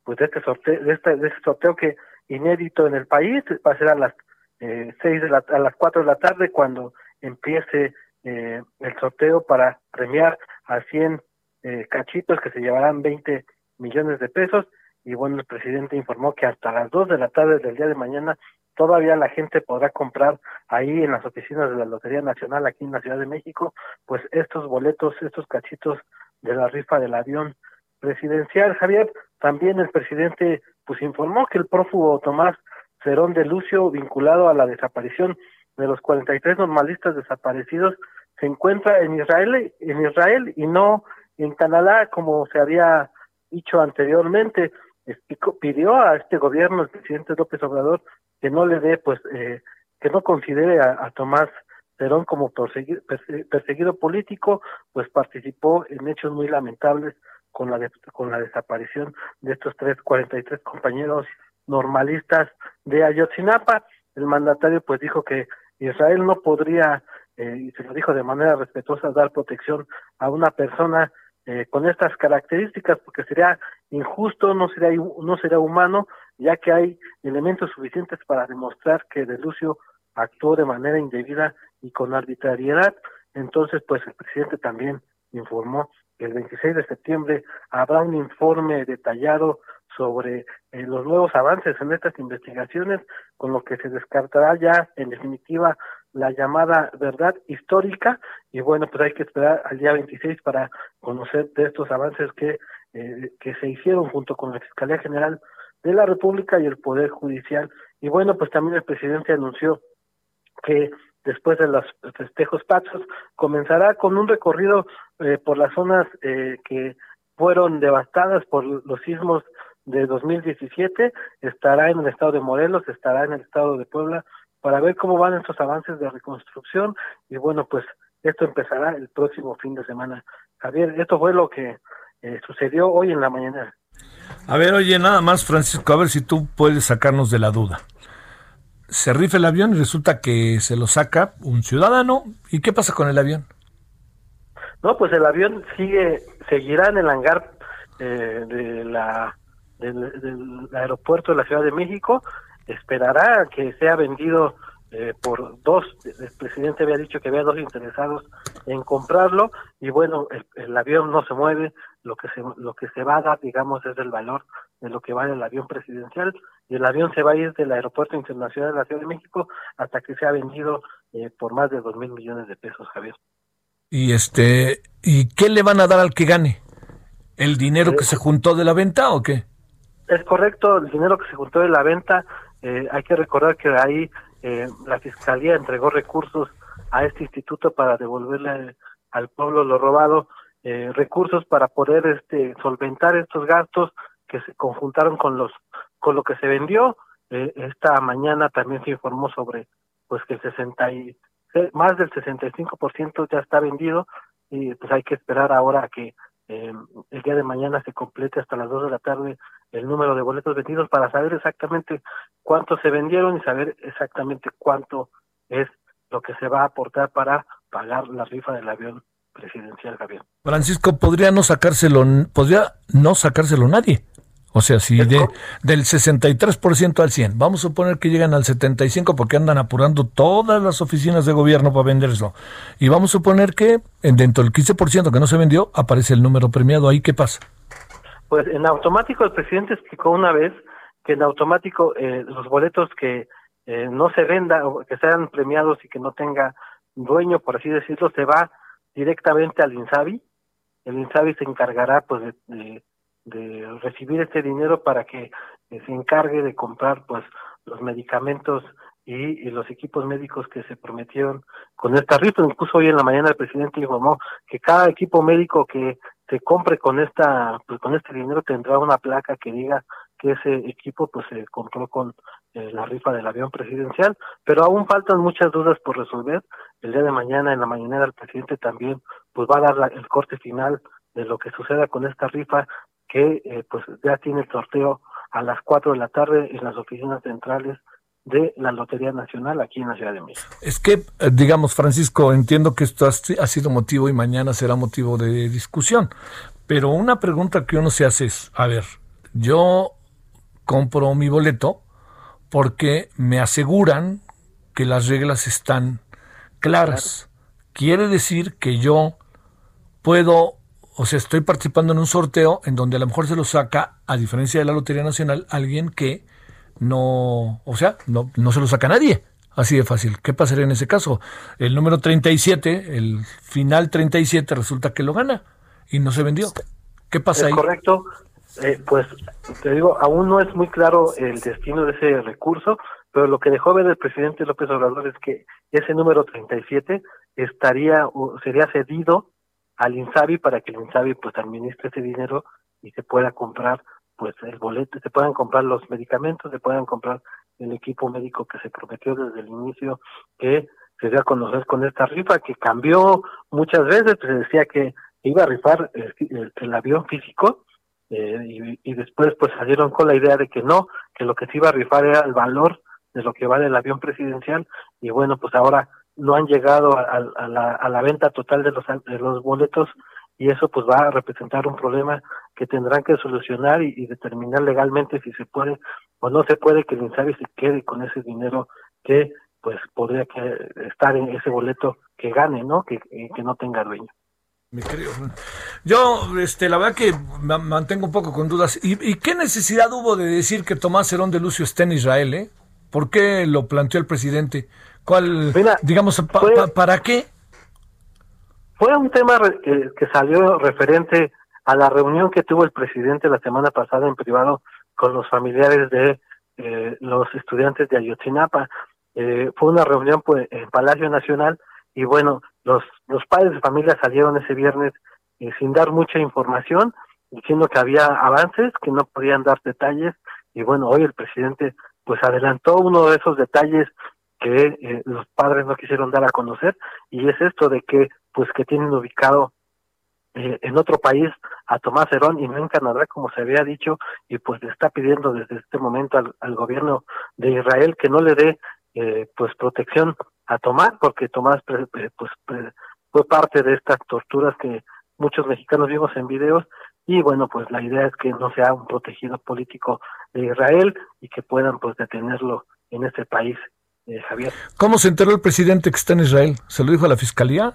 pues de este sorteo de este, de este sorteo que inédito en el país. Va a ser a las eh, seis de la, a las cuatro de la tarde cuando empiece eh, el sorteo para premiar a 100 eh, cachitos que se llevarán 20 millones de pesos y bueno, el presidente informó que hasta las 2 de la tarde del día de mañana todavía la gente podrá comprar ahí en las oficinas de la Lotería Nacional aquí en la Ciudad de México, pues estos boletos, estos cachitos de la rifa del avión presidencial. Javier, también el presidente pues informó que el prófugo Tomás Cerón de Lucio, vinculado a la desaparición de los 43 normalistas desaparecidos, se encuentra en Israel, en Israel y no en Canadá como se había dicho anteriormente pidió a este gobierno, el presidente López Obrador, que no le dé, pues, eh, que no considere a, Tomás Perón como perseguido, político, pues participó en hechos muy lamentables con la con la desaparición de estos tres cuarenta y tres compañeros normalistas de Ayotzinapa. El mandatario pues dijo que Israel no podría eh, y se lo dijo de manera respetuosa dar protección a una persona eh, con estas características porque sería injusto, no sería, no sería humano, ya que hay elementos suficientes para demostrar que De Lucio actuó de manera indebida y con arbitrariedad. Entonces, pues el presidente también informó el 26 de septiembre habrá un informe detallado sobre eh, los nuevos avances en estas investigaciones, con lo que se descartará ya en definitiva la llamada verdad histórica y bueno, pues hay que esperar al día 26 para conocer de estos avances que, eh, que se hicieron junto con la Fiscalía General de la República y el Poder Judicial. Y bueno, pues también el presidente anunció que después de los festejos pasos comenzará con un recorrido eh, por las zonas eh, que fueron devastadas por los sismos de 2017, estará en el estado de Morelos, estará en el estado de Puebla, para ver cómo van estos avances de reconstrucción y bueno, pues esto empezará el próximo fin de semana. Javier, esto fue lo que eh, sucedió hoy en la mañana. A ver, oye, nada más, Francisco, a ver si tú puedes sacarnos de la duda. Se rifa el avión y resulta que se lo saca un ciudadano. ¿Y qué pasa con el avión? No, pues el avión sigue, seguirá en el hangar eh, de la, del aeropuerto de la Ciudad de México esperará que sea vendido eh, por dos, el presidente había dicho que había dos interesados en comprarlo y bueno, el, avión no se mueve, lo que se, lo que se va a dar, digamos, es el valor de lo que vale el avión presidencial y el avión se va a ir del Aeropuerto Internacional de la Ciudad de México hasta que sea vendido eh, por más de dos mil millones de pesos, Javier. Y este, ¿y qué le van a dar al que gane? ¿El dinero que eh, se juntó de la venta o qué? Es correcto, el dinero que se juntó de la venta eh, hay que recordar que ahí eh, la Fiscalía entregó recursos a este instituto para devolverle al pueblo lo robado, eh, recursos para poder este solventar estos gastos que se conjuntaron con los con lo que se vendió. esta mañana también se informó sobre pues que el 60 y, más del 65% ya está vendido y pues hay que esperar ahora a que el día de mañana se complete hasta las 2 de la tarde el número de boletos vendidos para saber exactamente cuántos se vendieron y saber exactamente cuánto es lo que se va a aportar para pagar la rifa del avión presidencial, Javier. Francisco, podría no sacárselo, podría no sacárselo nadie. O sea, si de, del 63% al 100, vamos a suponer que llegan al 75% porque andan apurando todas las oficinas de gobierno para venderlo. Y vamos a suponer que dentro del 15% que no se vendió, aparece el número premiado. ¿Ahí qué pasa? Pues en automático el presidente explicó una vez que en automático eh, los boletos que eh, no se venda o que sean premiados y que no tenga dueño, por así decirlo, se va directamente al INSABI. El INSABI se encargará pues de, de, recibir este dinero para que eh, se encargue de comprar pues los medicamentos y, los equipos médicos que se prometieron con esta rifa. Incluso hoy en la mañana el presidente informó que cada equipo médico que se compre con esta pues con este dinero tendrá una placa que diga que ese equipo pues se compró con eh, la rifa del avión presidencial, pero aún faltan muchas dudas por resolver. El día de mañana en la mañana el presidente también pues va a dar el corte final de lo que suceda con esta rifa que eh, pues ya tiene el sorteo a las 4 de la tarde en las oficinas centrales de la Lotería Nacional aquí en la Ciudad de México. Es que, eh, digamos, Francisco, entiendo que esto ha sido motivo y mañana será motivo de discusión, pero una pregunta que uno se hace es, a ver, yo compro mi boleto porque me aseguran que las reglas están claras. Quiere decir que yo puedo, o sea, estoy participando en un sorteo en donde a lo mejor se lo saca, a diferencia de la Lotería Nacional, alguien que no, o sea, no, no se lo saca nadie. Así de fácil. ¿Qué pasaría en ese caso? El número 37, el final 37, resulta que lo gana y no se vendió. ¿Qué pasa ahí? Correcto. Eh, pues te digo, aún no es muy claro el destino de ese recurso, pero lo que dejó ver el presidente López Obrador es que ese número 37 estaría o sería cedido al INSABI para que el INSABI pues administre ese dinero y se pueda comprar pues el boleto, se puedan comprar los medicamentos, se puedan comprar el equipo médico que se prometió desde el inicio que se dio a conocer con esta rifa que cambió muchas veces, se decía que iba a rifar el, avión físico eh, y, después pues salieron con la idea de que no, que lo que se iba a rifar era el valor de lo que vale el avión presidencial. Y bueno pues ahora no han llegado a, la, venta total de los, de los boletos y eso pues va a representar un problema que tendrán que solucionar y, determinar legalmente si se puede o no se puede que el INSABI se quede con ese dinero que pues podría que estar en ese boleto que gane, ¿no? Que, no tenga dueño. Me creo. Yo, este, la verdad que mantengo un poco con dudas. ¿Y, qué necesidad hubo de decir que Tomás Herón de Lucio está en Israel? Eh? ¿Por qué lo planteó el presidente? ¿Cuál, digamos, para qué? Fue un tema que, que salió referente a la reunión que tuvo el presidente la semana pasada en privado con los familiares de eh, los estudiantes de Ayotzinapa. Eh, fue una reunión pues en Palacio Nacional y bueno, los, los padres de familia salieron ese viernes eh, sin dar mucha información, diciendo que había avances, que no podían dar detalles y bueno, hoy el presidente pues adelantó uno de esos detalles que eh, los padres no quisieron dar a conocer y es esto de que pues que tienen ubicado eh, en otro país a Tomás Herón y no en Canadá, como se había dicho, y pues le está pidiendo desde este momento al, gobierno de Israel que no le dé eh, pues protección a Tomás, porque Tomás pues fue parte de estas torturas que muchos mexicanos vimos en videos y bueno pues la idea es que no sea un protegido político de Israel y que puedan pues detenerlo en este país eh, Javier ¿Cómo se enteró el presidente que está en Israel? ¿Se lo dijo a la fiscalía?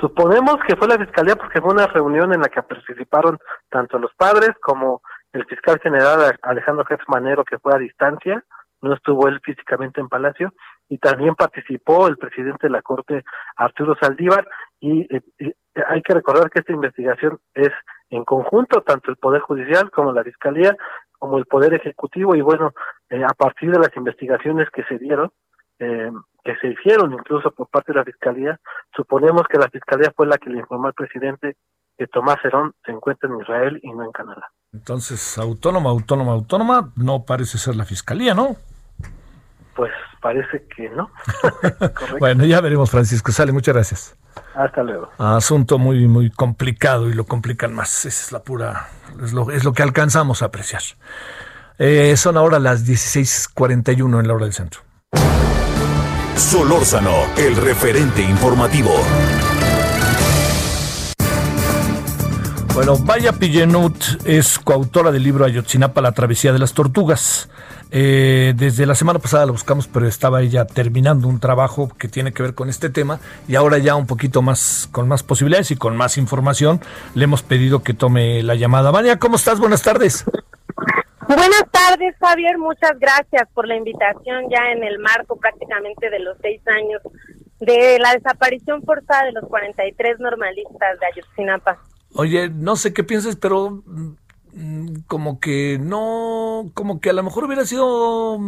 Suponemos que fue la fiscalía porque fue una reunión en la que participaron tanto los padres como el fiscal general Alejandro Jeff Manero, que fue a distancia, no estuvo él físicamente en Palacio, y también participó el presidente de la Corte, Arturo Saldívar, y, eh, hay que recordar que esta investigación es en conjunto, tanto el Poder Judicial como la Fiscalía, como el Poder Ejecutivo, y bueno, eh, a partir de las investigaciones que se dieron, eh, que se hicieron incluso por parte de la Fiscalía, suponemos que la Fiscalía fue la que le informó al presidente que Tomás Herón se encuentra en Israel y no en Canadá. Entonces, autónoma, autónoma, autónoma, no parece ser la Fiscalía, ¿no? Pues parece que no. bueno, ya veremos, Francisco. Sale, muchas gracias. Hasta luego. Asunto muy, muy complicado y lo complican más. Esa es la pura, es lo, es lo que alcanzamos a apreciar. Eh, son ahora las 16:41 en la hora del centro. Solórzano, el referente informativo. Bueno, Vaya Pillenut es coautora del libro Ayotzinapa, la travesía de las tortugas. Eh, desde la semana pasada la buscamos, pero estaba ella terminando un trabajo que tiene que ver con este tema y ahora ya un poquito más, con más posibilidades y con más información, le hemos pedido que tome la llamada. Vania, ¿cómo estás? Buenas tardes. Buenas tardes, Javier. Muchas gracias por la invitación ya en el marco prácticamente de los seis años de la desaparición forzada de los 43 normalistas de Ayotzinapa. Oye, no sé qué piensas, pero como que no, como que a lo mejor hubiera sido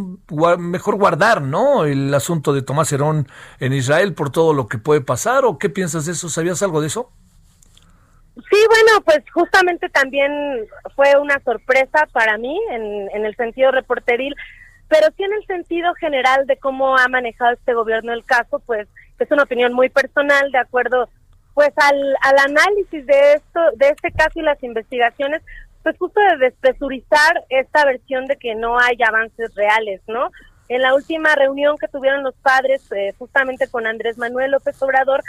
mejor guardar, ¿no? El asunto de Tomás Herón en Israel por todo lo que puede pasar, ¿o qué piensas de eso? ¿Sabías algo de eso? Sí, bueno, pues justamente también fue una sorpresa para mí en, en el sentido reporteril, pero sí en el sentido general de cómo ha manejado este gobierno el caso, pues es una opinión muy personal, de acuerdo pues al, al análisis de esto, de este caso y las investigaciones, pues justo de despresurizar esta versión de que no hay avances reales, ¿no? En la última reunión que tuvieron los padres, eh, justamente con Andrés Manuel López Obrador,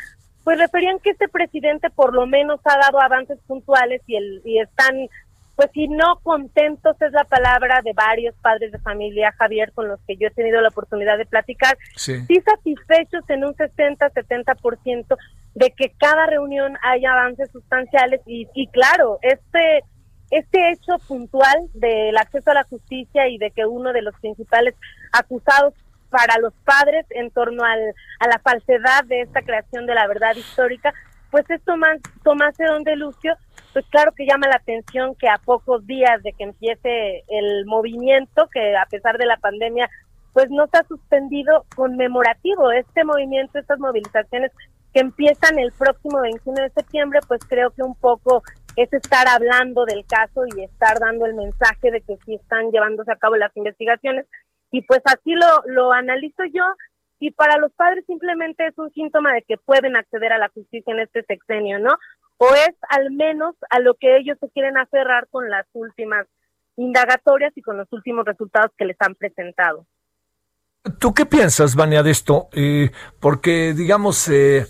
pues referían que este presidente por lo menos ha dado avances puntuales y, el, y están, pues si no contentos es la palabra de varios padres de familia, Javier, con los que yo he tenido la oportunidad de platicar, sí, satisfechos en un 60-70% de que cada reunión haya avances sustanciales y, y claro, este este hecho puntual del acceso a la justicia y de que uno de los principales acusados para los padres en torno al, a la falsedad de esta creación de la verdad histórica, pues es Tomás, Tomás Herón de Lucio, pues claro que llama la atención que a pocos días de que empiece el movimiento, que a pesar de la pandemia, pues no se ha suspendido conmemorativo. Este movimiento, estas movilizaciones que empiezan el próximo 21 de septiembre, pues creo que un poco es estar hablando del caso y estar dando el mensaje de que sí están llevándose a cabo las investigaciones y pues así lo, lo analizo yo y para los padres simplemente es un síntoma de que pueden acceder a la justicia en este sexenio, ¿no? O es al menos a lo que ellos se quieren aferrar con las últimas indagatorias y con los últimos resultados que les han presentado. ¿Tú qué piensas, Vania, de esto? Eh, porque, digamos, eh,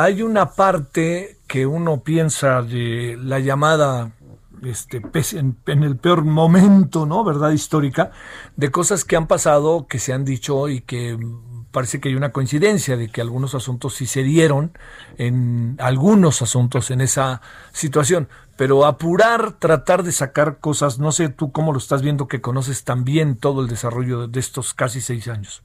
hay una parte que uno piensa de la llamada este, en, el peor momento, ¿no? Verdad histórica, de cosas que han pasado, que se han dicho y que parece que hay una coincidencia de que algunos asuntos sí se dieron en algunos asuntos en esa situación, pero apurar, tratar de sacar cosas, no sé tú cómo lo estás viendo que conoces también todo el desarrollo de estos casi seis años.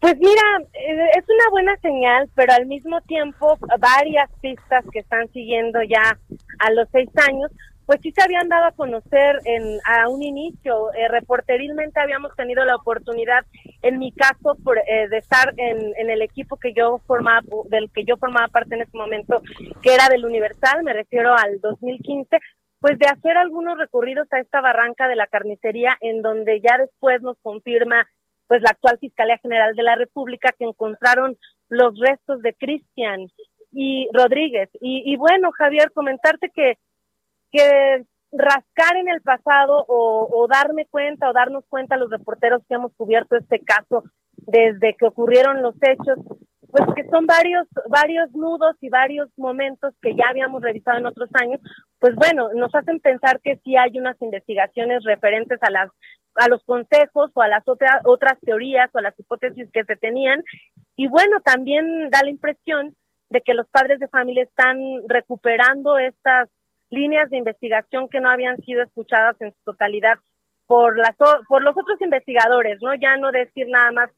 Pues mira, eh, es una buena señal, pero al mismo tiempo varias pistas que están siguiendo ya a los seis años, pues sí se habían dado a conocer en, a un inicio. Eh, reporterilmente habíamos tenido la oportunidad, en mi caso, por, eh, de estar en, en, el equipo que yo formaba, del que yo formaba parte en ese momento, que era del Universal, me refiero al 2015, pues de hacer algunos recorridos a esta barranca de la carnicería, en donde ya después nos confirma pues la actual Fiscalía General de la República que encontraron los restos de Cristian y Rodríguez. Y, bueno, Javier, comentarte que que rascar en el pasado o, darme cuenta o darnos cuenta los reporteros que hemos cubierto este caso desde que ocurrieron los hechos, pues que son varios, varios nudos y varios momentos que ya habíamos revisado en otros años, pues bueno, nos hacen pensar que sí hay unas investigaciones referentes a las a los consejos o a las otras otras teorías o a las hipótesis que se tenían y bueno, también da la impresión de que los padres de familia están recuperando estas líneas de investigación que no habían sido escuchadas en su totalidad por las por los otros investigadores, ¿no? Ya no decir nada más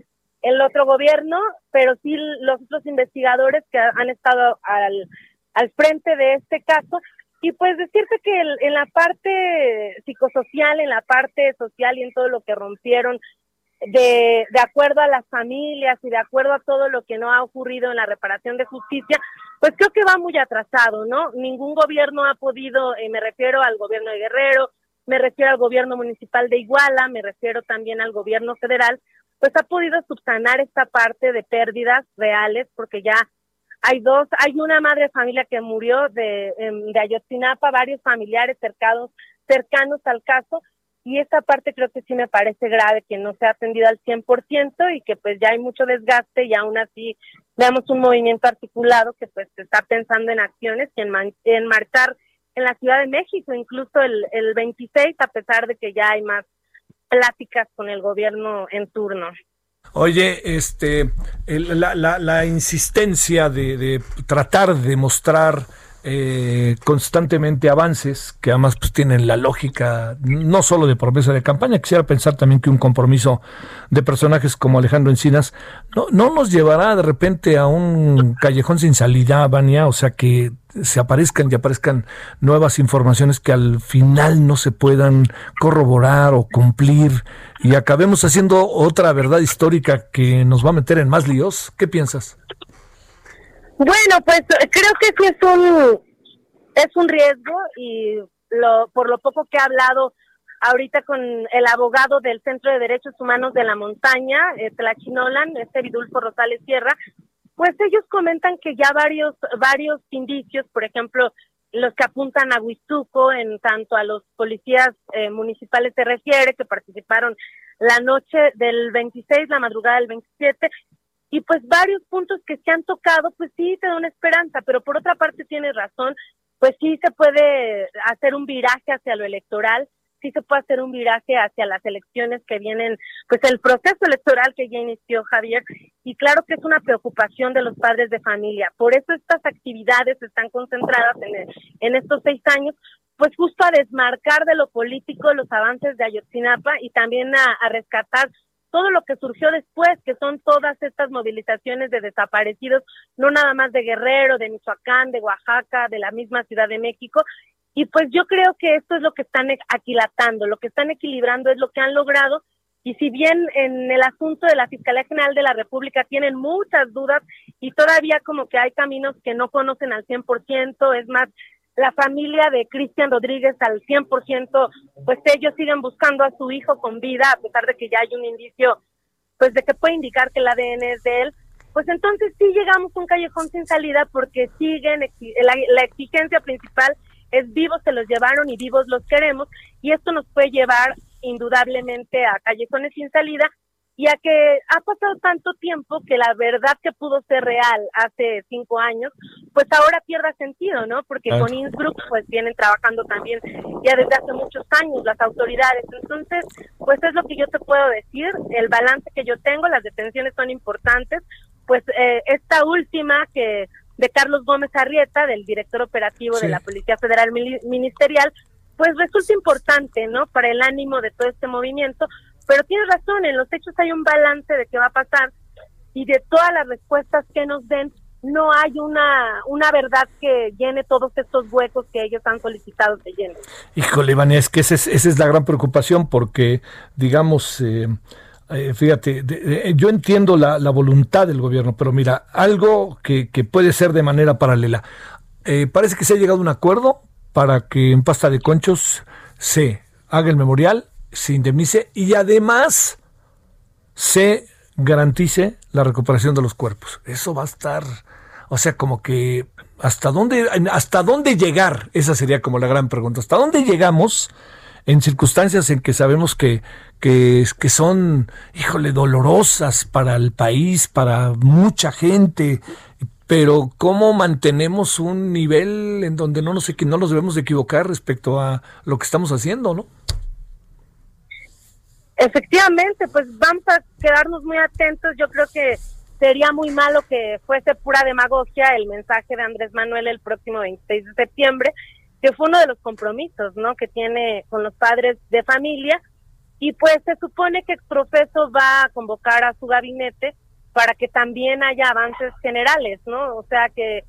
el otro gobierno, pero sí los otros investigadores que han estado al, al frente de este caso. Y pues decirte que en la parte psicosocial, en la parte social y en todo lo que rompieron, de, de acuerdo a las familias y de acuerdo a todo lo que no ha ocurrido en la reparación de justicia, pues creo que va muy atrasado, ¿no? Ningún gobierno ha podido, eh, me refiero al gobierno de Guerrero, me refiero al gobierno municipal de Iguala, me refiero también al gobierno federal, pues ha podido subsanar esta parte de pérdidas reales, porque ya hay dos, hay una madre de familia que murió de, em, de Ayotzinapa, varios familiares cercanos, cercanos al caso, y esta parte creo que sí me parece grave que no se ha atendido al 100% y que pues ya hay mucho desgaste y aún así veamos un movimiento articulado que pues está pensando en acciones y en, en marchar en la Ciudad de México, incluso el, el 26, a pesar de que ya hay más pláticas con el gobierno en turno. Oye, este, la, insistencia de tratar de mostrar eh, constantemente avances que además pues tienen la lógica no solo de promesa de campaña, quisiera pensar también que un compromiso de personajes como Alejandro Encinas no, no nos llevará de repente a un callejón sin salida, Vania, o sea que se aparezcan y aparezcan nuevas informaciones que al final no se puedan corroborar o cumplir y acabemos haciendo otra verdad histórica que nos va a meter en más líos. ¿Qué piensas? Bueno, pues creo que sí es un, es un riesgo y lo, por lo poco que he hablado ahorita con el abogado del Centro de Derechos Humanos de la Montaña, eh, Tlachinolan, este Vidulfo Rosales Sierra, pues ellos comentan que ya varios, varios indicios, por ejemplo, los que apuntan a Huizuco, en tanto a los policías eh, municipales se refiere, que participaron la noche del 26, la madrugada del 27, y pues varios puntos que se han tocado, pues sí te da una esperanza, pero por otra parte tienes razón, pues sí se puede hacer un viraje hacia lo electoral, sí se puede hacer un viraje hacia las elecciones que vienen, pues el proceso electoral que ya inició Javier, y claro que es una preocupación de los padres de familia. Por eso estas actividades están concentradas en, en estos seis años, pues justo a desmarcar de lo político los avances de Ayotzinapa y también a rescatar todo lo que surgió después, que son todas estas movilizaciones de desaparecidos, no nada más de Guerrero, de Michoacán, de Oaxaca, de la misma Ciudad de México. Y pues yo creo que esto es lo que están aquilatando, lo que están equilibrando es lo que han logrado. Y si bien en el asunto de la Fiscalía General de la República tienen muchas dudas y todavía como que hay caminos que no conocen al 100%, es más, la familia de Cristian Rodríguez al 100%, pues ellos siguen buscando a su hijo con vida, a pesar de que ya hay un indicio, pues de que puede indicar que el ADN es de él, pues entonces sí llegamos a un callejón sin salida porque siguen, la, la exigencia principal es vivos se los llevaron y vivos los queremos, y esto nos puede llevar indudablemente a callejones sin salida, y a que ha pasado tanto tiempo que la verdad que pudo ser real hace cinco años, pues ahora pierda sentido, ¿no? Porque con Innsbruck pues vienen trabajando también ya desde hace muchos años las autoridades. Entonces, pues es lo que yo te puedo decir, el balance que yo tengo, las detenciones son importantes, pues eh, esta última que de Carlos Gómez Arrieta, del director operativo de la Policía Federal Ministerial, pues resulta importante, ¿no? Para el ánimo de todo este movimiento, pero tienes razón, en los hechos hay un balance de qué va a pasar y de todas las respuestas que nos den, no hay una, una verdad que llene todos estos huecos que ellos han solicitado que llenen. Híjole, Iván, es que esa es, la gran preocupación porque, digamos, eh, eh, fíjate, yo entiendo la, voluntad del gobierno, pero mira, algo que, puede ser de manera paralela. Eh, parece que se ha llegado a un acuerdo para que en pasta de conchos se haga el memorial se indemnice y además se garantice la recuperación de los cuerpos. Eso va a estar, o sea, como que hasta dónde hasta dónde llegar, esa sería como la gran pregunta. ¿Hasta dónde llegamos en circunstancias en que sabemos que que, que son, híjole, dolorosas para el país, para mucha gente, pero cómo mantenemos un nivel en donde no nos, no nos debemos de equivocar respecto a lo que estamos haciendo, ¿no? Efectivamente, pues vamos a quedarnos muy atentos. Yo creo que sería muy malo que fuese pura demagogia el mensaje de Andrés Manuel el próximo 26 de septiembre, que fue uno de los compromisos, ¿no? Que tiene con los padres de familia y pues se supone que Exprofeso va a convocar a su gabinete para que también haya avances generales, ¿no? O sea que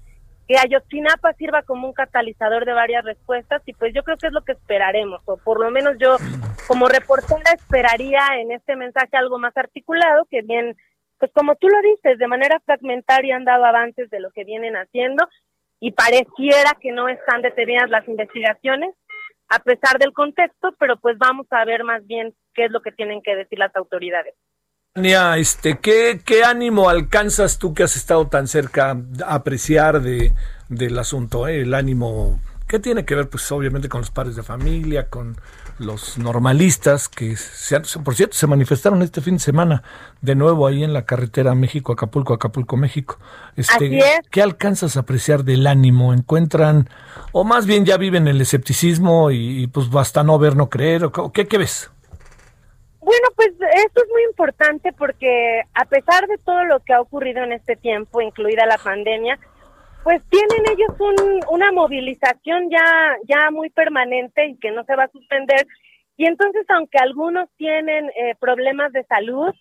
que Ayotzinapa sirva como un catalizador de varias respuestas y pues yo creo que es lo que esperaremos, o por lo menos yo como reportera esperaría en este mensaje algo más articulado, que bien, pues como tú lo dices, de manera fragmentaria han dado avances de lo que vienen haciendo y pareciera que no están detenidas las investigaciones a pesar del contexto, pero pues vamos a ver más bien qué es lo que tienen que decir las autoridades este, ¿qué, ¿qué ánimo alcanzas tú que has estado tan cerca a apreciar de, del asunto? Eh? El ánimo, ¿qué tiene que ver? Pues obviamente con los padres de familia, con los normalistas que, se, por cierto, se manifestaron este fin de semana de nuevo ahí en la carretera México-Acapulco, Acapulco-México. Este, ¿Qué alcanzas a apreciar del ánimo? ¿Encuentran, o más bien ya viven el escepticismo y, pues basta no ver, no creer? ¿o qué, ¿Qué ves? Bueno, pues esto es muy importante porque a pesar de todo lo que ha ocurrido en este tiempo, incluida la pandemia, pues tienen ellos un, una movilización ya, ya muy permanente y que no se va a suspender. Y entonces, aunque algunos tienen eh, problemas de salud,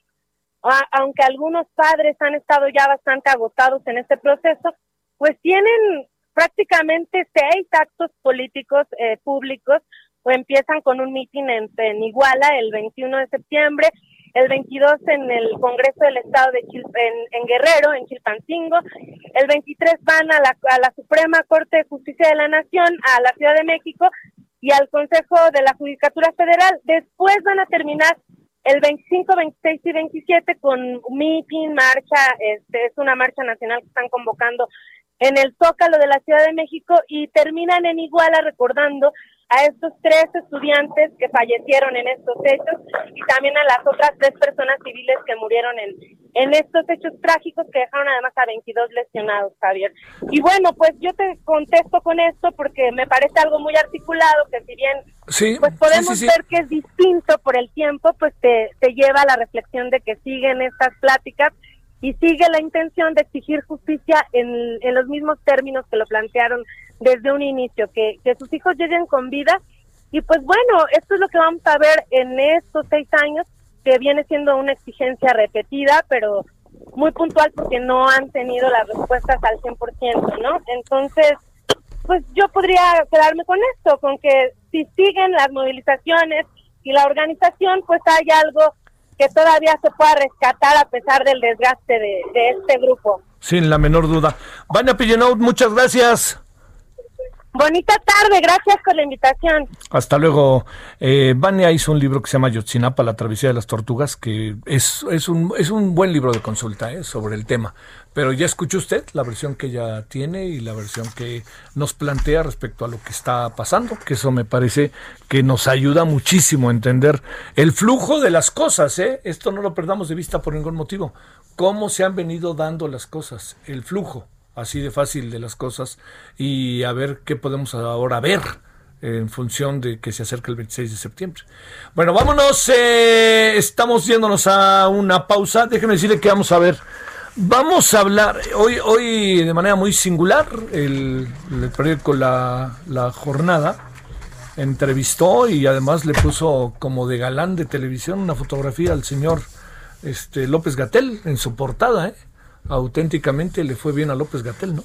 aunque algunos padres han estado ya bastante agotados en este proceso, pues tienen prácticamente seis actos políticos eh, públicos empiezan con un mitin en, Iguala el 21 de septiembre, el 22 en el Congreso del Estado de en, Guerrero, en Chilpancingo, el 23 van a la, Suprema Corte de Justicia de la Nación, a la Ciudad de México y al Consejo de la Judicatura Federal. Después van a terminar el 25, 26 y 27 con mitin, marcha, este es una marcha nacional que están convocando en el Zócalo de la Ciudad de México y terminan en Iguala recordando a estos tres estudiantes que fallecieron en estos hechos y también a las otras tres personas civiles que murieron en, en estos hechos trágicos que dejaron además a 22 lesionados, Javier. Y bueno, pues yo te contesto con esto porque me parece algo muy articulado que si bien pues podemos ver que es distinto por el tiempo, pues te, te lleva a la reflexión de que siguen estas pláticas y sigue la intención de exigir justicia en, en los mismos términos que lo plantearon desde un inicio, que, que sus hijos lleguen con vida. Y pues bueno, esto es lo que vamos a ver en estos seis años, que viene siendo una exigencia repetida, pero muy puntual porque no han tenido las respuestas al 100%, ¿no? Entonces, pues yo podría quedarme con esto, con que si siguen las movilizaciones y la organización, pues hay algo que todavía se pueda rescatar a pesar del desgaste de, este grupo. Sin la menor duda. Vania Pillenout, muchas gracias. Bonita tarde, gracias por la invitación. Hasta luego. Eh, Vania hizo un libro que se llama Yotzinapa, la travesía de las tortugas, que es, es, un, es un buen libro de consulta eh, sobre el tema. Pero ya escuchó usted la versión que ella tiene y la versión que nos plantea respecto a lo que está pasando, que eso me parece que nos ayuda muchísimo a entender el flujo de las cosas. ¿eh? Esto no lo perdamos de vista por ningún motivo. Cómo se han venido dando las cosas, el flujo así de fácil de las cosas y a ver qué podemos ahora ver en función de que se acerca el 26 de septiembre. Bueno, vámonos, eh, estamos yéndonos a una pausa. Déjeme decirle que vamos a ver Vamos a hablar hoy, hoy de manera muy singular, el, el periódico la, la, Jornada entrevistó y además le puso como de galán de televisión una fotografía al señor este, López Gatel en su portada. ¿eh? Auténticamente le fue bien a López Gatel, ¿no?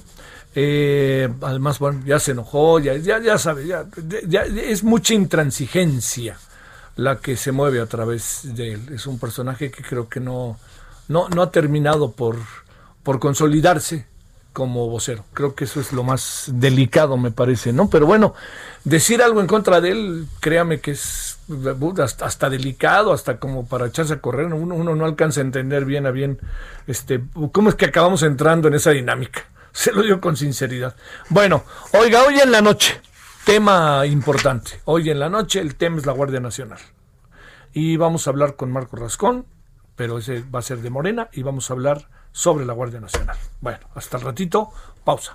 Eh, además, bueno, ya se enojó, ya, ya, ya sabe, ya, ya es mucha intransigencia la que se mueve a través de él. Es un personaje que creo que no no, no ha terminado por, por consolidarse como vocero. Creo que eso es lo más delicado, me parece, ¿no? Pero bueno, decir algo en contra de él, créame que es hasta, hasta delicado, hasta como para echarse a correr. Uno, uno, no alcanza a entender bien a bien este, cómo es que acabamos entrando en esa dinámica. Se lo digo con sinceridad. Bueno, oiga, hoy en la noche, tema importante. Hoy en la noche el tema es la Guardia Nacional. Y vamos a hablar con Marco Rascón, pero ese va a ser de Morena y vamos a hablar sobre la Guardia Nacional. Bueno, hasta el ratito, pausa.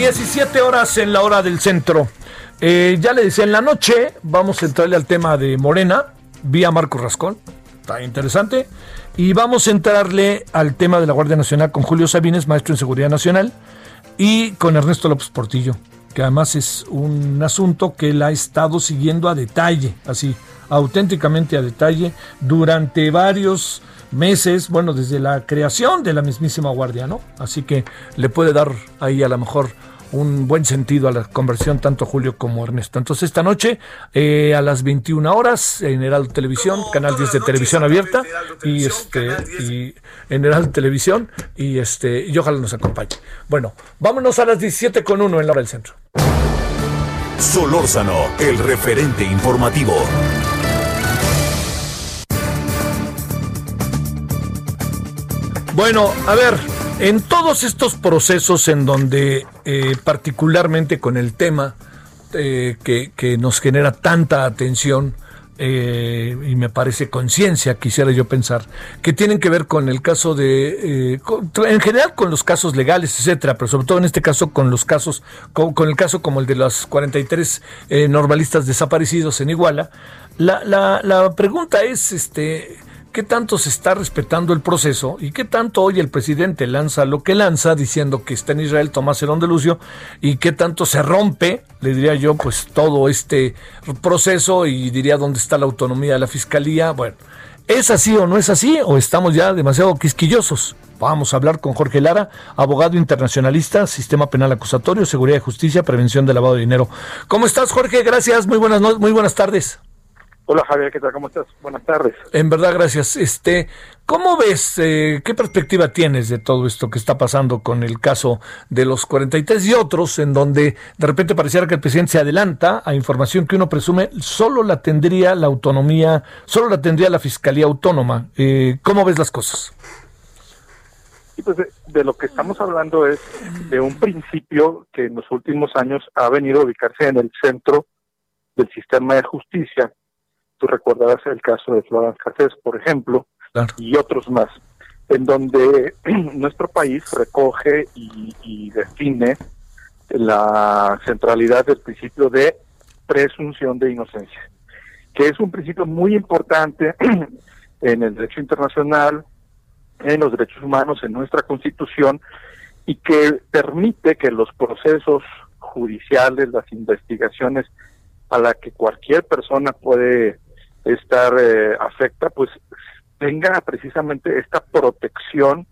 17 horas en la hora del centro. Eh, ya le decía, en la noche vamos a entrarle al tema de Morena, vía Marco Rascón. Está interesante. Y vamos a entrarle al tema de la Guardia Nacional con Julio Sabines, maestro en Seguridad Nacional, y con Ernesto López Portillo, que además es un asunto que él ha estado siguiendo a detalle, así, auténticamente a detalle, durante varios meses, bueno, desde la creación de la mismísima Guardia, ¿no? Así que le puede dar ahí a lo mejor un buen sentido a la conversión tanto Julio como Ernesto. Entonces esta noche eh, a las 21 horas en Heraldo Televisión, canal 10 de televisión abierta y este y en Heraldo Televisión y este y ojalá nos acompañe. Bueno, vámonos a las 17 con 1 en la hora del centro. Solórzano, el referente informativo. Bueno, a ver, en todos estos procesos en donde eh, particularmente con el tema eh, que, que, nos genera tanta atención eh, y me parece conciencia, quisiera yo pensar, que tienen que ver con el caso de, eh, en general con los casos legales, etcétera, pero sobre todo en este caso con los casos, con, con el caso como el de los 43 eh, normalistas desaparecidos en Iguala, la, la, la pregunta es, este, qué tanto se está respetando el proceso y qué tanto hoy el presidente lanza lo que lanza diciendo que está en Israel Tomás Herón de Lucio y qué tanto se rompe, le diría yo, pues todo este proceso y diría dónde está la autonomía de la fiscalía. Bueno, ¿es así o no es así o estamos ya demasiado quisquillosos? Vamos a hablar con Jorge Lara, abogado internacionalista, sistema penal acusatorio, seguridad y justicia, prevención de lavado de dinero. ¿Cómo estás, Jorge? Gracias, muy buenas, muy buenas tardes. Hola Javier, ¿qué tal? ¿Cómo estás? Buenas tardes. En verdad, gracias. Este, ¿cómo ves, eh, qué perspectiva tienes de todo esto que está pasando con el caso de los 43 y otros, en donde de repente pareciera que el presidente se adelanta a información que uno presume solo la tendría la autonomía, solo la tendría la fiscalía autónoma? Eh, ¿Cómo ves las cosas? Sí, pues de, de, lo que estamos hablando es de un principio que en los últimos años ha venido a ubicarse en el centro del sistema de justicia, tú recordarás el caso de Florence Cassés, por ejemplo, y otros más, en donde nuestro país recoge y, define la centralidad del principio de presunción de inocencia, que es un principio muy importante en el derecho internacional, en los derechos humanos, en nuestra constitución, y que permite que los procesos judiciales, las investigaciones a la que cualquier persona puede estar eh, afecta, pues tenga precisamente esta protección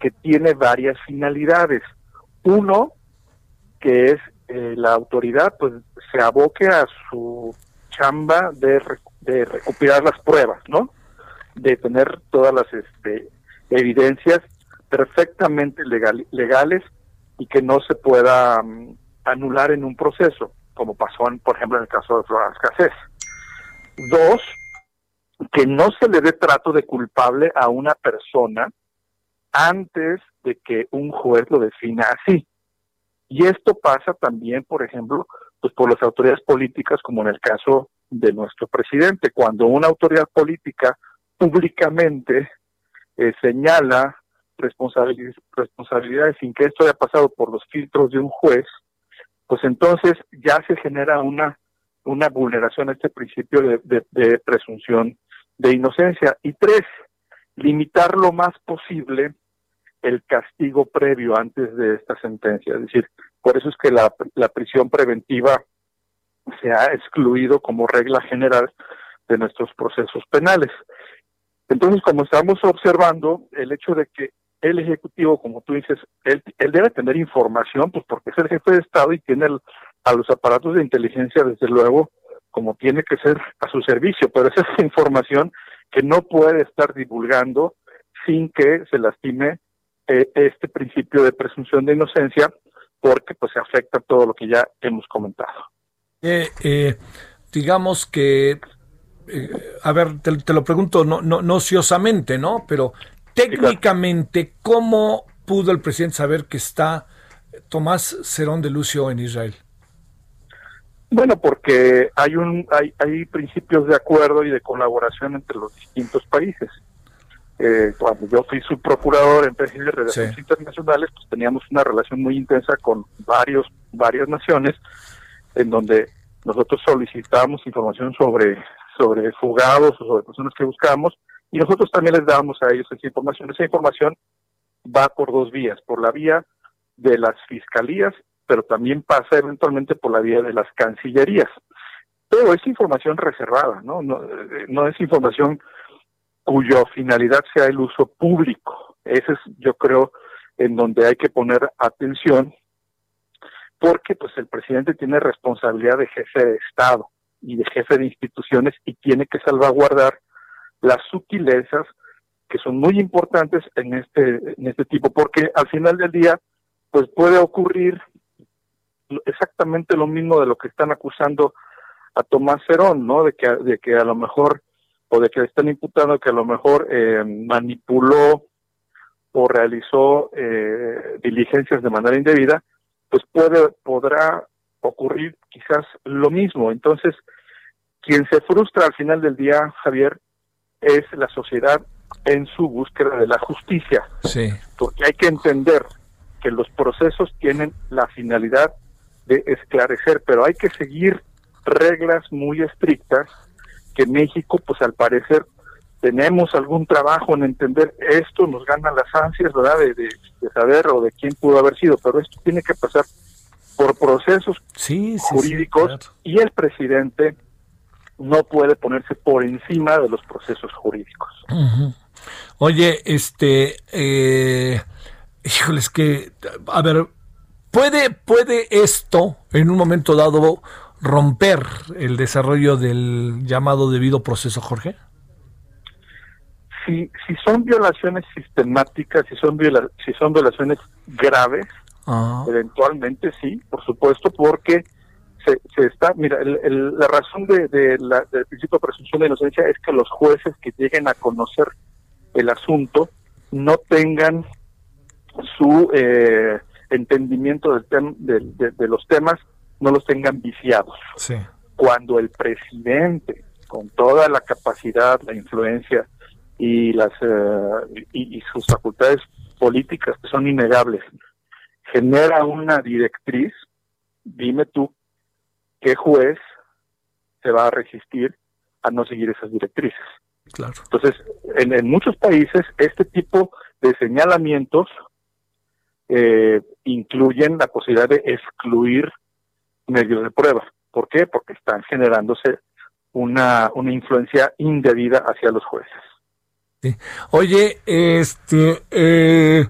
que tiene varias finalidades. Uno, que es eh, la autoridad, pues se aboque a su chamba de, de recuperar las pruebas, ¿no? De tener todas las este, evidencias perfectamente legales y que no se pueda mm, anular en un proceso, como pasó, por ejemplo, en el caso de Florence Cassés. Dos, que no se le dé trato de culpable a una persona antes de que un juez lo defina así. Y esto pasa también, por ejemplo, pues por las autoridades políticas, como en el caso de nuestro presidente, cuando una autoridad política públicamente eh, señala responsabilidades, responsabilidades sin que esto haya pasado por los filtros de un juez, pues entonces ya se genera una, una vulneración a este principio de, presunción de inocencia. Y tres, limitar lo más posible el castigo previo antes de esta sentencia. Es decir, por eso es que la, prisión preventiva se ha excluido como regla general de nuestros procesos penales. Entonces, como estamos observando, el hecho de que el Ejecutivo, como tú dices, él, debe tener información, pues porque es el jefe de Estado y tiene a los aparatos de inteligencia, desde luego, como tiene que ser a su servicio, pero esa es información que no puede estar divulgando sin que se lastime eh, este principio de presunción de inocencia, porque pues se afecta todo lo que ya hemos comentado. Eh, eh, digamos que a ver, te, lo pregunto no, no, no ociosamente, ¿no? Pero técnicamente, ¿cómo pudo el presidente saber que está Tomás Cerón de Lucio en Israel? Bueno, porque hay un hay, hay principios de acuerdo y de colaboración entre los distintos países. Eh, cuando yo fui subprocurador en de Relaciones Internacionales, pues teníamos una relación muy intensa con varios varias naciones, en donde nosotros solicitábamos información sobre sobre fugados o sobre personas que buscábamos y nosotros también les damos a ellos esa información. Esa información va por dos vías, por la vía de las fiscalías, pero también pasa eventualmente por la vía de las cancillerías. Pero es información reservada, ¿no? No, no es información cuya finalidad sea el uso público. Ese es, yo creo, en donde hay que poner atención, porque pues el presidente tiene responsabilidad de jefe de Estado y de jefe de instituciones y tiene que salvaguardar las sutilezas que son muy importantes en este en este tipo porque al final del día pues puede ocurrir exactamente lo mismo de lo que están acusando a Tomás Cerón, ¿no? De que de que a lo mejor o de que le están imputando que a lo mejor eh, manipuló o realizó eh, diligencias de manera indebida, pues puede podrá ocurrir quizás lo mismo. Entonces, quien se frustra al final del día, Javier, es la sociedad en su búsqueda de la justicia. Sí. Porque hay que entender que los procesos tienen la finalidad de esclarecer, pero hay que seguir reglas muy estrictas que México, pues al parecer, tenemos algún trabajo en entender esto, nos ganan las ansias, ¿verdad?, de, saber o de quién pudo haber sido, pero esto tiene que pasar por procesos jurídicos y el presidente no puede ponerse por encima de los procesos jurídicos. Oye, este, eh, híjoles que, a ver, ¿puede, ¿puede esto en un momento dado romper el desarrollo del llamado debido proceso, Jorge? Si, si son violaciones sistemáticas, si son, si son violaciones graves, ah. eventualmente sí, por supuesto, porque se, está, mira, la razón de, la, del principio de presunción de inocencia es que los jueces que lleguen a conocer el asunto no tengan su eh, entendimiento del tem, de, los temas, no los tengan viciados. Cuando el presidente, con toda la capacidad, la influencia y las eh, y, sus facultades políticas que son innegables genera una directriz dime tú qué juez se va a resistir a no seguir esas directrices. Claro. Entonces en, en muchos países este tipo de señalamientos eh, incluyen la posibilidad de excluir medios de prueba. ¿por qué? porque están generándose una, una influencia indebida hacia los jueces. Oye, este, eh,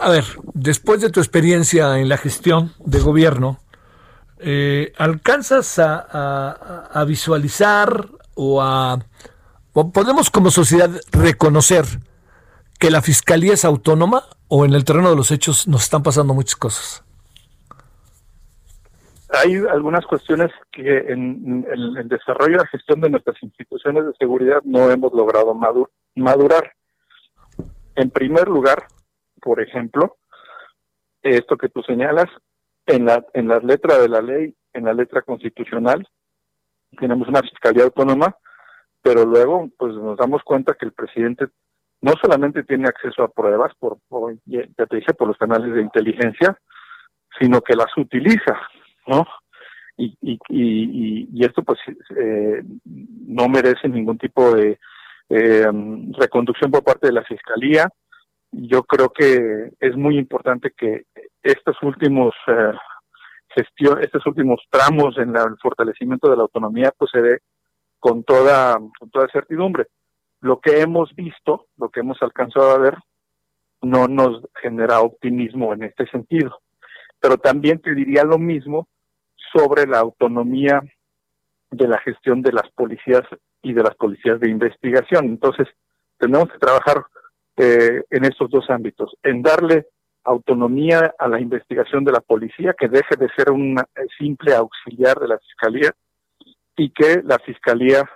a ver, después de tu experiencia en la gestión de gobierno, eh, ¿alcanzas a, visualizar o a... podemos como sociedad reconocer que la fiscalía es autónoma o en el terreno de los hechos nos están pasando muchas cosas? Hay algunas cuestiones que en, el desarrollo y la gestión de nuestras instituciones de seguridad no hemos logrado madurar. En primer lugar, por ejemplo, esto que tú señalas, en la, en la letra de la ley, en la letra constitucional, tenemos una fiscalía autónoma, pero luego pues nos damos cuenta que el presidente no solamente tiene acceso a pruebas por, ya te dije, por los canales de inteligencia, sino que las utiliza ¿no? Y, y, y, esto pues eh, no merece ningún tipo de eh, reconducción por parte de la Fiscalía. Yo creo que es muy importante que estos últimos eh, gestión, estos últimos tramos en el fortalecimiento de la autonomía pues se dé con toda, con toda certidumbre. Lo que hemos visto, lo que hemos alcanzado a ver, no nos genera optimismo en este sentido. Pero también te diría lo mismo sobre la autonomía de la gestión de las policías y de las policías de investigación. Entonces, tenemos que trabajar eh, en estos dos ámbitos, en darle autonomía a la investigación de la policía, que deje de ser un simple auxiliar de la fiscalía y que la fiscalía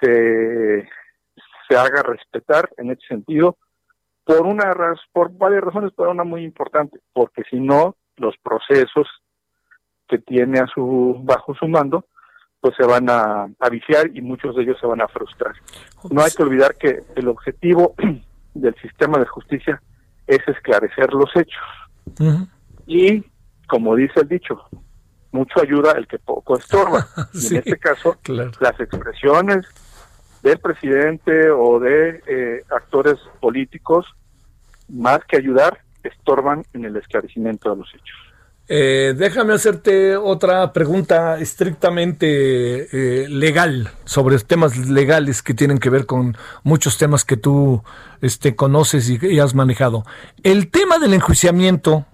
se, se haga respetar en ese sentido por una por varias razones, pero una muy importante, porque si no los procesos que tiene a su bajo su mando, pues se van a, viciar y muchos de ellos se van a frustrar. No hay que olvidar que el objetivo del sistema de justicia es esclarecer los hechos. Y, como dice el dicho, mucho ayuda el que poco estorba. en este caso, las expresiones del presidente o de eh, actores políticos, más que ayudar, estorban en el esclarecimiento de los hechos. Eh, déjame hacerte otra pregunta estrictamente eh, legal, sobre temas legales que tienen que ver con muchos temas que tú este, conoces y, has manejado. El tema del enjuiciamiento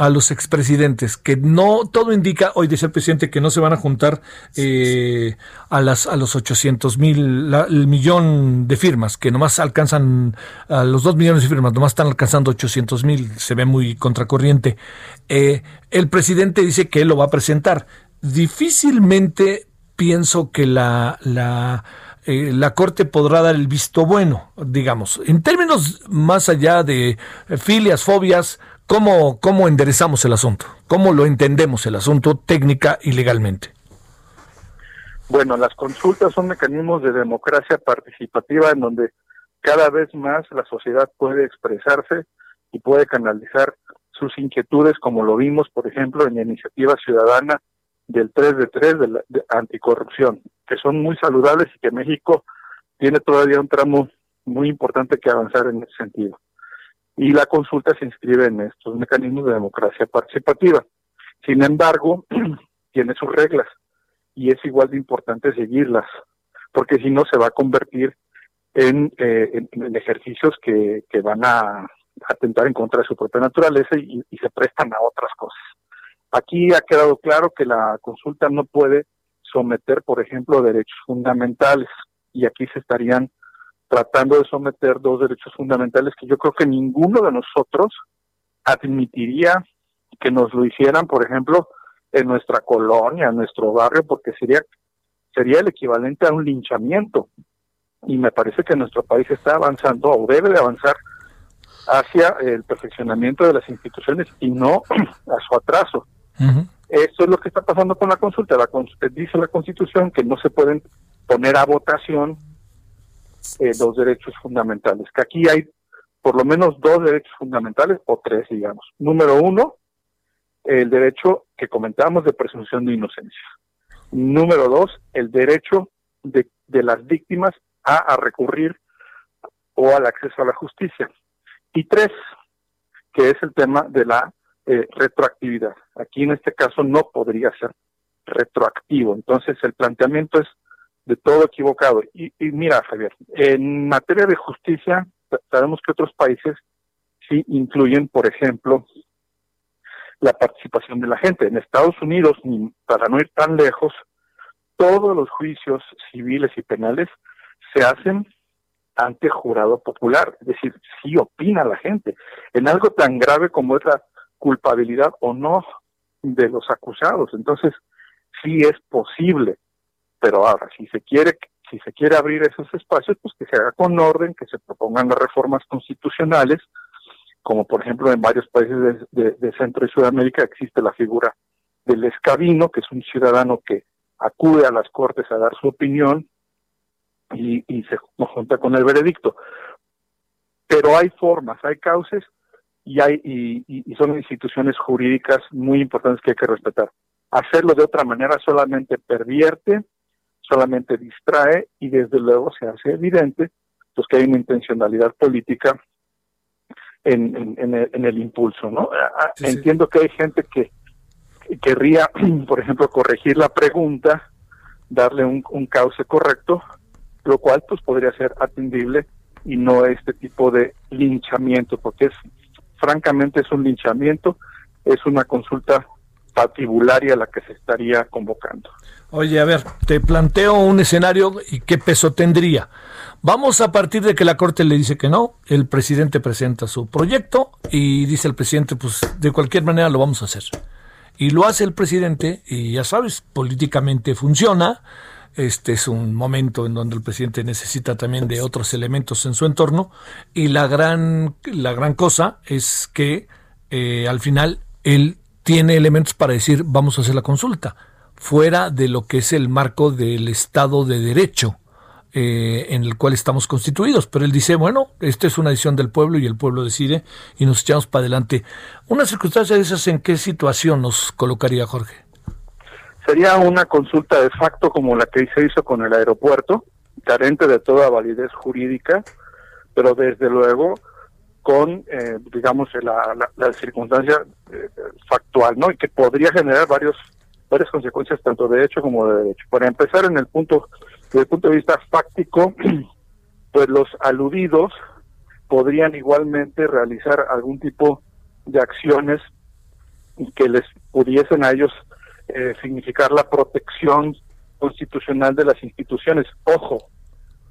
a los expresidentes, que no todo indica, hoy dice el presidente que no se van a juntar eh, a las a los 800 mil, el millón de firmas, que nomás alcanzan a los dos millones de firmas, nomás están alcanzando 800 mil, se ve muy contracorriente. Eh, el presidente dice que él lo va a presentar. Difícilmente pienso que la, la eh, la Corte podrá dar el visto bueno, digamos. En términos más allá de filias, fobias, ¿Cómo, ¿Cómo enderezamos el asunto? ¿Cómo lo entendemos el asunto técnica y legalmente? Bueno, las consultas son mecanismos de democracia participativa en donde cada vez más la sociedad puede expresarse y puede canalizar sus inquietudes, como lo vimos, por ejemplo, en la iniciativa ciudadana del 3 de 3 de, la, anticorrupción, que son muy saludables y que México tiene todavía un tramo muy importante que avanzar en ese sentido y la consulta se inscribe en estos mecanismos de democracia participativa. Sin embargo, tiene sus reglas y es igual de importante seguirlas, porque si no se va a convertir en, eh, ejercicios que, van a atentar en contra de su propia naturaleza y, y se prestan a otras cosas. Aquí ha quedado claro que la consulta no puede someter, por ejemplo, derechos fundamentales y aquí se estarían tratando de someter dos derechos fundamentales que yo creo que ninguno de nosotros admitiría que nos lo hicieran, por ejemplo, en nuestra colonia, en nuestro barrio, porque sería sería el equivalente a un linchamiento. Y me parece que nuestro país está avanzando o debe de avanzar hacia el perfeccionamiento de las instituciones y no a su atraso. Esto es lo que está pasando con la consulta. La, dice la Constitución que no se pueden poner a votación eh, los derechos fundamentales. Que aquí hay por lo menos dos derechos fundamentales o tres, digamos. Número uno, el derecho que comentábamos de presunción de inocencia. Número dos, el derecho de, de las víctimas a, a recurrir o al acceso a la justicia. Y tres, que es el tema de la eh, retroactividad. Aquí en este caso no podría ser retroactivo. Entonces el planteamiento es de todo equivocado. Y, y mira, Javier, en materia de justicia, sabemos que otros países sí incluyen, por ejemplo, la participación de la gente. En Estados Unidos, para no ir tan lejos, todos los juicios civiles y penales se hacen ante jurado popular, es decir, si opina la gente en algo tan grave como es la culpabilidad o no de los acusados. Entonces, sí es posible, pero ahora, si se quiere si se quiere abrir esos espacios, pues que se haga con orden, que se propongan las reformas constitucionales, como por ejemplo en varios países de, Centro y Sudamérica existe la figura del escabino, que es un ciudadano que acude a las cortes a dar su opinión y, se junta con el veredicto. Pero hay formas, hay cauces y hay y, son instituciones jurídicas muy importantes que hay que respetar. Hacerlo de otra manera solamente pervierte, solamente distrae y desde luego se hace evidente pues que hay una intencionalidad política en, en, el, impulso, ¿no? Entiendo que hay gente que querría, por ejemplo, corregir la pregunta, darle un, un cauce correcto, lo cual pues podría ser atendible y no este tipo de linchamiento, porque es francamente es un linchamiento, es una consulta patibularia la que se estaría convocando. Oye, a ver, te planteo un escenario y qué peso tendría. Vamos a partir de que la Corte le dice que no, el presidente presenta su proyecto y dice el presidente, pues de cualquier manera lo vamos a hacer. Y lo hace el presidente y ya sabes, políticamente funciona, este es un momento en donde el presidente necesita también de otros elementos en su entorno y la gran, la gran cosa es que eh, al final él tiene elementos para decir vamos a hacer la consulta fuera de lo que es el marco del Estado de Derecho. Eh, en el cual estamos constituidos. Pero él dice, bueno, esta es una decisión del pueblo y el pueblo decide y nos echamos para adelante. Una circunstancia de esas, ¿en qué situación nos colocaría Jorge? sería una consulta de facto como la que se hizo con el aeropuerto, carente de toda validez jurídica, pero desde luego con, eh, digamos, la, circunstancia eh, factual, ¿no? Y que podría generar varios varias consecuencias tanto de hecho como de derecho. Para empezar, en el punto, desde el punto de vista fáctico, pues los aludidos podrían igualmente realizar algún tipo de acciones que les pudiesen a ellos eh, significar la protección constitucional de las instituciones. Ojo,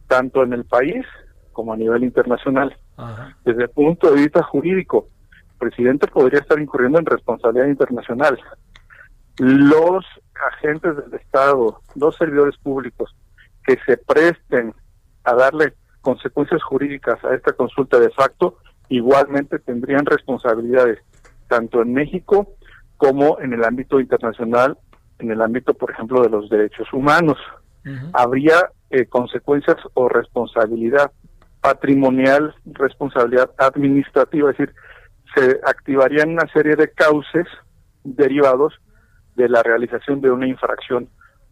tanto en el país como a nivel internacional. Desde el punto de vista jurídico, el presidente podría estar incurriendo en responsabilidad internacional. Los agentes del Estado, los servidores públicos que se presten a darle consecuencias jurídicas a esta consulta de facto, igualmente tendrían responsabilidades tanto en México como en el ámbito internacional, en el ámbito, por ejemplo, de los derechos humanos. Habría eh, consecuencias o responsabilidad patrimonial, responsabilidad administrativa, es decir, se activarían una serie de cauces derivados de la realización de una infracción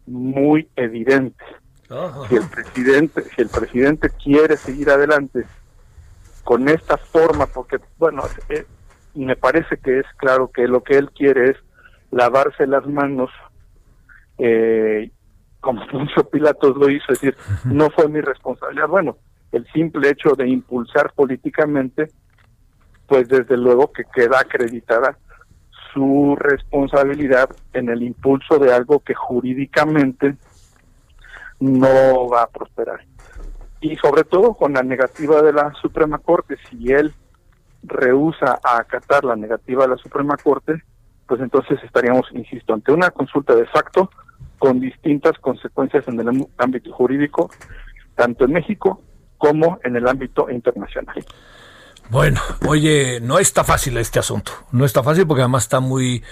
muy evidente. Si el presidente, si el presidente quiere seguir adelante con esta forma, porque bueno, eh, me parece que es claro que lo que él quiere es lavarse las manos, eh, como Poncio Pilatos lo hizo, es decir, no fue mi responsabilidad. Bueno, el simple hecho de impulsar políticamente, pues desde luego que queda acreditada su responsabilidad en el impulso de algo que jurídicamente no va a prosperar. Y sobre todo con la negativa de la Suprema Corte, si él rehúsa a acatar la negativa de la Suprema Corte, pues entonces estaríamos, insisto, ante una consulta de facto con distintas consecuencias en el ámbito jurídico, tanto en México como en el ámbito internacional. Bueno, oye, no está fácil este asunto. No está fácil porque además está muy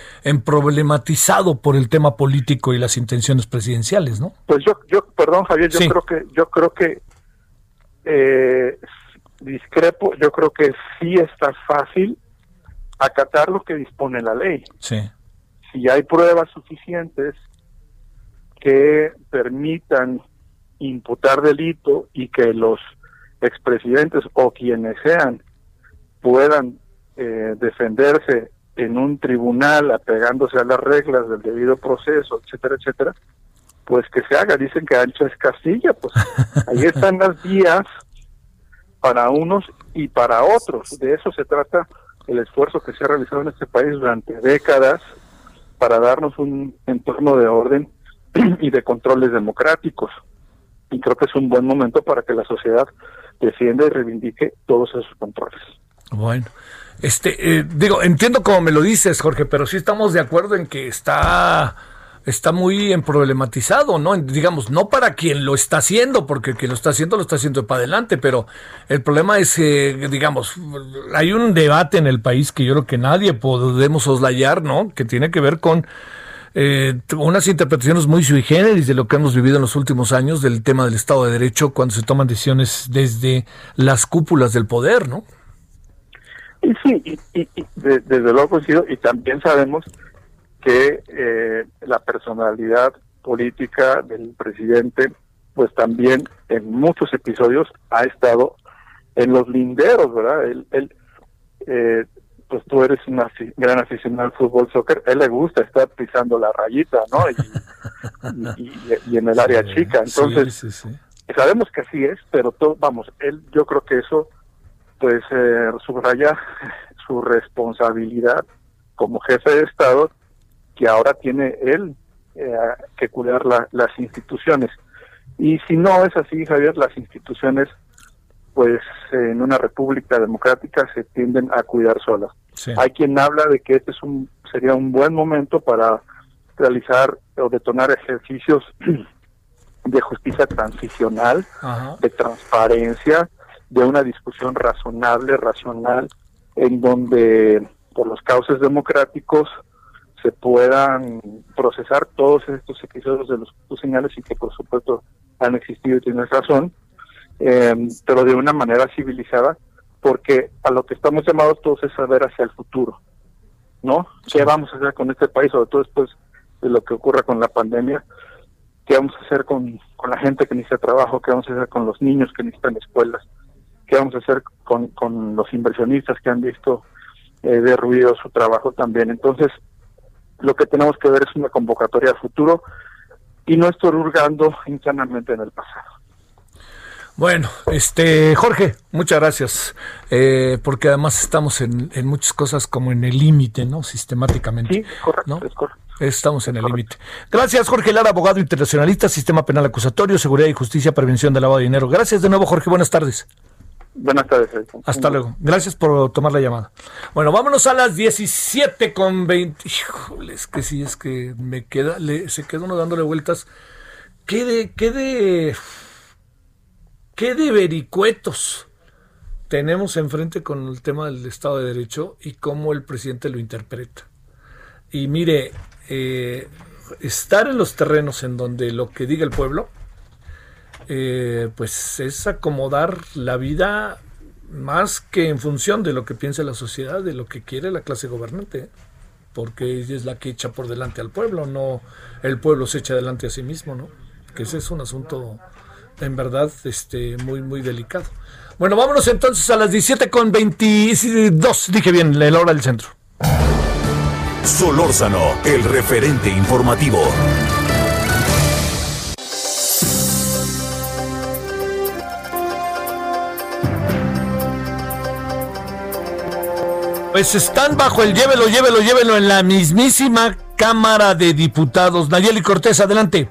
problematizado por el tema político y las intenciones presidenciales, ¿no? Pues yo, yo, perdón, Javier, yo creo que, yo creo que eh, discrepo, yo creo que sí está fácil acatar lo que dispone la ley. Sí. Si hay pruebas suficientes que permitan imputar delito y que los expresidentes o quienes sean puedan eh, defenderse en un tribunal apegándose a las reglas del debido proceso, etcétera, etcétera, pues que se haga. Dicen que ancho es Castilla, pues ahí están las vías para unos y para otros. De eso se trata el esfuerzo que se ha realizado en este país durante décadas para darnos un entorno de orden y de controles democráticos. Y creo que es un buen momento para que la sociedad defienda y reivindique todos esos controles. Bueno, este, eh, digo, entiendo como me lo dices, Jorge, pero sí estamos de acuerdo en que está, está muy problematizado, ¿no? Digamos, no para quien lo está haciendo, porque quien lo está haciendo lo está haciendo para adelante, pero el problema es, que, digamos, hay un debate en el país que yo creo que nadie podemos soslayar, ¿no? Que tiene que ver con eh, unas interpretaciones muy sui generis de lo que hemos vivido en los últimos años del tema del Estado de Derecho cuando se toman decisiones desde las cúpulas del poder, ¿no? Y sí, y, desde luego coincido, y también sabemos que eh, la personalidad política del presidente, pues también en muchos episodios ha estado en los linderos, ¿verdad? Él, él eh, pues tú eres un gran aficionado al fútbol, soccer, él le gusta estar pisando la rayita, ¿no? Y, y, en el área chica, entonces sabemos que así es, pero todo, vamos, él, yo creo que eso pues eh, subraya su responsabilidad como jefe de Estado que ahora tiene él eh, que cuidar las instituciones. Y si no es así, Javier, las instituciones, pues en una república democrática se tienden a cuidar solas. Hay quien habla de que este es un, sería un buen momento para realizar o detonar ejercicios de justicia transicional, de transparencia, de una discusión razonable, racional, en donde por los cauces democráticos se puedan procesar todos estos episodios de los que señales y que por supuesto han existido y tienes razón, eh, pero de una manera civilizada, porque a lo que estamos llamados todos es saber hacia el futuro, ¿no? ¿Qué vamos a hacer con este país, sobre todo después de lo que ocurra con la pandemia? ¿Qué vamos a hacer con, con la gente que necesita trabajo? ¿Qué vamos a hacer con los niños que necesitan escuelas? Qué vamos a hacer con, con los inversionistas que han visto eh, derruido su trabajo también. Entonces, lo que tenemos que ver es una convocatoria al futuro y no estar hurgando internamente en el pasado. Bueno, este Jorge, muchas gracias, eh, porque además estamos en, en, muchas cosas como en el límite, ¿no? Sistemáticamente. Sí, correcto, es correcto. Estamos en el límite. Gracias, Jorge Lara, abogado internacionalista, Sistema Penal Acusatorio, Seguridad y Justicia, Prevención del Lavado de Dinero. Gracias de nuevo, Jorge. Buenas tardes. Buenas tardes. Hasta luego. Gracias por tomar la llamada. Bueno, vámonos a las 17 con 20. Híjole, es que sí, es que me queda, le, se queda uno dándole vueltas. ¿Qué de, qué de, qué de vericuetos tenemos enfrente con el tema del Estado de Derecho y cómo el presidente lo interpreta? Y mire, eh, estar en los terrenos en donde lo que diga el pueblo eh, pues es acomodar la vida más que en función de lo que piensa la sociedad, de lo que quiere la clase gobernante, porque ella es la que echa por delante al pueblo, no el pueblo se echa delante a sí mismo, ¿no? Que ese es un asunto en verdad este muy muy delicado. Bueno, vámonos entonces a las 17 con 22, dije bien, la hora del centro. Solórzano, el referente informativo. Pues están bajo el llévelo, llévelo, llévelo en la mismísima Cámara de Diputados. Nayeli Cortés, adelante.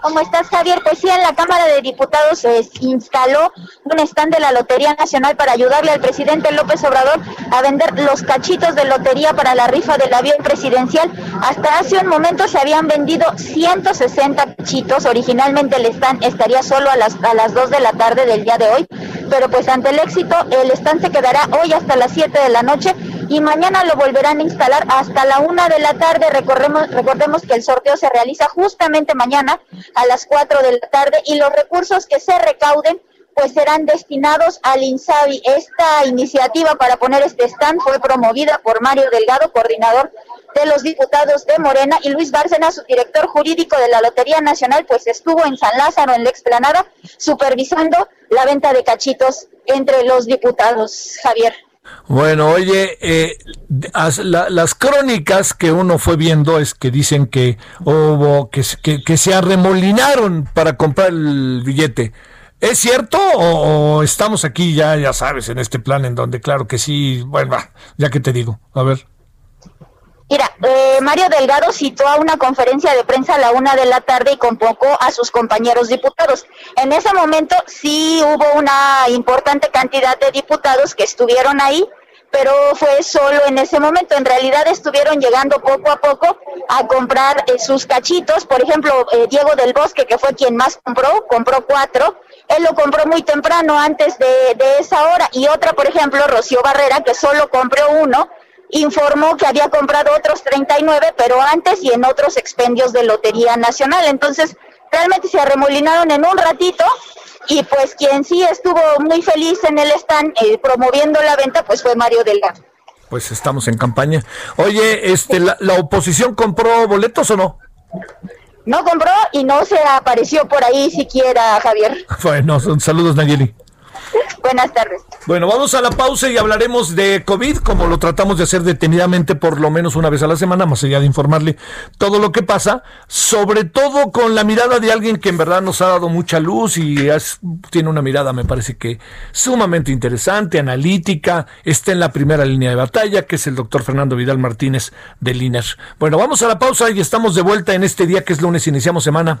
¿Cómo estás, Javier? Pues sí, en la Cámara de Diputados se instaló un stand de la Lotería Nacional para ayudarle al presidente López Obrador a vender los cachitos de lotería para la rifa del avión presidencial. Hasta hace un momento se habían vendido 160 cachitos. Originalmente el stand estaría solo a las, a las 2 de la tarde del día de hoy, pero pues ante el éxito el stand se quedará hoy hasta las 7 de la noche y mañana lo volverán a instalar hasta la 1 de la tarde. Recordemos, recordemos que el sorteo se realiza justamente mañana a las 4 de la tarde y los recursos que se recauden pues serán destinados al INSABI. Esta iniciativa para poner este stand fue promovida por Mario Delgado, coordinador de los diputados de Morena, y Luis Bárcena, su director jurídico de la Lotería Nacional, pues estuvo en San Lázaro, en la explanada, supervisando la venta de cachitos entre los diputados. Javier. Bueno, oye, eh, las crónicas que uno fue viendo es que dicen que hubo que, que, se arremolinaron para comprar el billete. ¿Es cierto o, estamos aquí ya, ya sabes, en este plan en donde claro que sí, bueno, ya que te digo, a ver. Mira, eh, Mario Delgado citó a una conferencia de prensa a la una de la tarde y convocó a sus compañeros diputados. En ese momento sí hubo una importante cantidad de diputados que estuvieron ahí, pero fue solo en ese momento. En realidad estuvieron llegando poco a poco a comprar eh, sus cachitos. Por ejemplo, eh, Diego del Bosque, que fue quien más compró, compró cuatro. Él lo compró muy temprano, antes de, de esa hora. Y otra, por ejemplo, Rocío Barrera, que solo compró uno informó que había comprado otros 39, pero antes y en otros expendios de Lotería Nacional. Entonces, realmente se arremolinaron en un ratito y pues quien sí estuvo muy feliz en el stand eh, promoviendo la venta, pues fue Mario Delgado. Pues estamos en campaña. Oye, este, la, la oposición compró boletos o no? No compró y no se apareció por ahí siquiera, Javier. Bueno, saludos Nayeli. Buenas tardes. Bueno, vamos a la pausa y hablaremos de COVID, como lo tratamos de hacer detenidamente por lo menos una vez a la semana, más allá de informarle todo lo que pasa, sobre todo con la mirada de alguien que en verdad nos ha dado mucha luz y tiene una mirada, me parece que sumamente interesante, analítica, está en la primera línea de batalla, que es el doctor Fernando Vidal Martínez de INER. Bueno, vamos a la pausa y estamos de vuelta en este día que es lunes, iniciamos semana.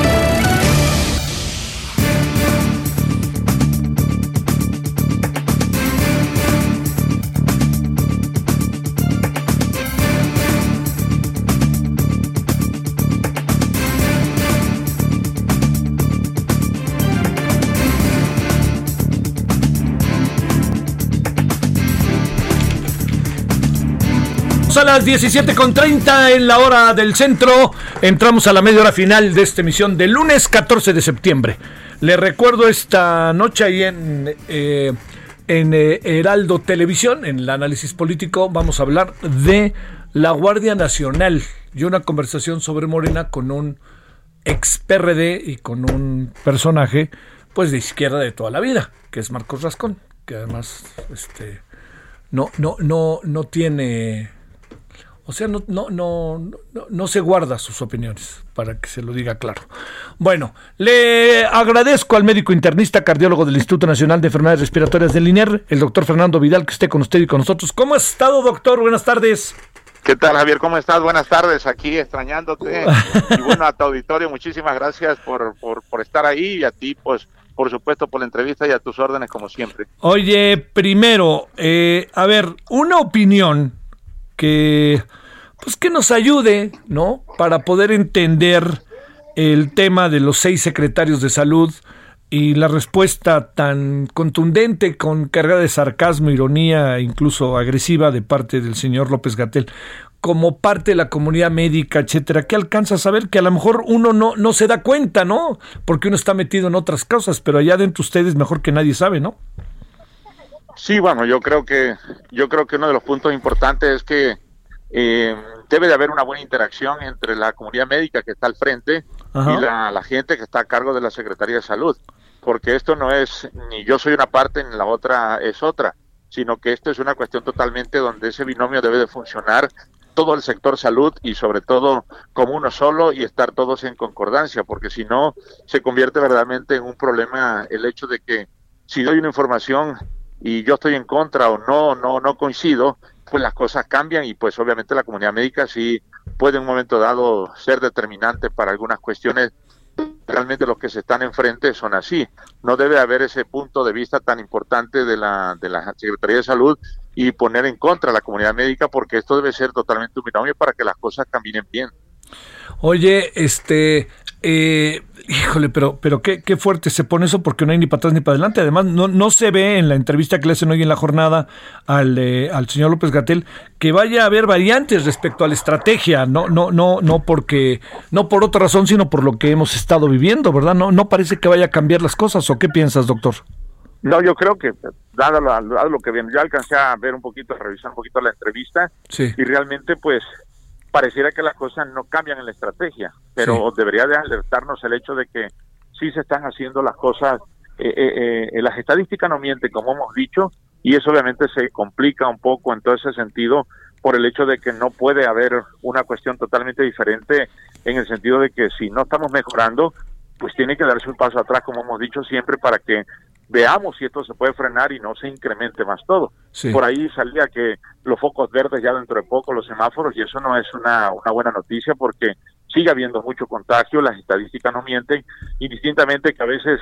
A las 17.30 en la hora del centro. Entramos a la media hora final de esta emisión del lunes 14 de septiembre. Le recuerdo esta noche ahí en, eh, en eh, Heraldo Televisión, en el análisis político, vamos a hablar de la Guardia Nacional y una conversación sobre Morena con un ex PRD y con un personaje pues de izquierda de toda la vida, que es Marcos Rascón, que además este no no no no tiene o sea, no, no, no, no, se guarda sus opiniones, para que se lo diga claro. Bueno, le agradezco al médico internista cardiólogo del Instituto Nacional de Enfermedades Respiratorias del INER, el doctor Fernando Vidal, que esté con usted y con nosotros. ¿Cómo ha estado, doctor? Buenas tardes. ¿Qué tal, Javier? ¿Cómo estás? Buenas tardes, aquí extrañándote. y bueno, a tu auditorio, muchísimas gracias por, por, por estar ahí y a ti, pues, por supuesto, por la entrevista y a tus órdenes, como siempre. Oye, primero, eh, a ver, una opinión que pues que nos ayude, ¿no? Para poder entender el tema de los seis secretarios de salud y la respuesta tan contundente, con carga de sarcasmo, ironía, incluso agresiva de parte del señor López Gatel, como parte de la comunidad médica, etcétera, que alcanza a saber que a lo mejor uno no, no se da cuenta, ¿no? Porque uno está metido en otras cosas, pero allá dentro ustedes mejor que nadie sabe, ¿no? Sí, bueno, yo creo que yo creo que uno de los puntos importantes es que eh, debe de haber una buena interacción entre la comunidad médica que está al frente y la, gente que está a cargo de la Secretaría de Salud, porque esto no es ni yo soy una parte ni la otra es otra, sino que esto es una cuestión totalmente donde ese binomio debe de funcionar todo el sector salud y sobre todo como uno solo y estar todos en concordancia, porque si no se convierte verdaderamente en un problema el hecho de que si doy una información y yo estoy en contra o no no no coincido, pues las cosas cambian y pues obviamente la comunidad médica sí puede en un momento dado ser determinante para algunas cuestiones. Realmente los que se están enfrente son así. No debe haber ese punto de vista tan importante de la, de la Secretaría de Salud y poner en contra a la comunidad médica porque esto debe ser totalmente un binomio para que las cosas caminen bien. Oye, este, eh, Híjole, pero, pero qué, qué fuerte se pone eso porque no hay ni para atrás ni para adelante. Además, no, no se ve en la entrevista que le hacen hoy en la jornada al, eh, al señor López Gatel que vaya a haber variantes respecto a la estrategia, no, no, no, no porque, no por otra razón, sino por lo que hemos estado viviendo, ¿verdad? No, no parece que vaya a cambiar las cosas, ¿o qué piensas, doctor? No, yo creo que, dado, lo que viene, yo alcancé a ver un poquito, a revisar un poquito la entrevista, y realmente, pues, pareciera que las cosas no cambian en la estrategia, pero debería de alertarnos el hecho de que sí se están haciendo las cosas, eh, eh, eh, las estadísticas no mienten, como hemos dicho, y eso obviamente se complica un poco en todo ese sentido por el hecho de que no puede haber una cuestión totalmente diferente en el sentido de que si no estamos mejorando, pues tiene que darse un paso atrás, como hemos dicho siempre, para que veamos si esto se puede frenar y no se incremente más todo. Por ahí salía que los focos verdes ya dentro de poco, los semáforos, y eso no es una, una buena noticia porque sigue habiendo mucho contagio, las estadísticas no mienten, indistintamente que a veces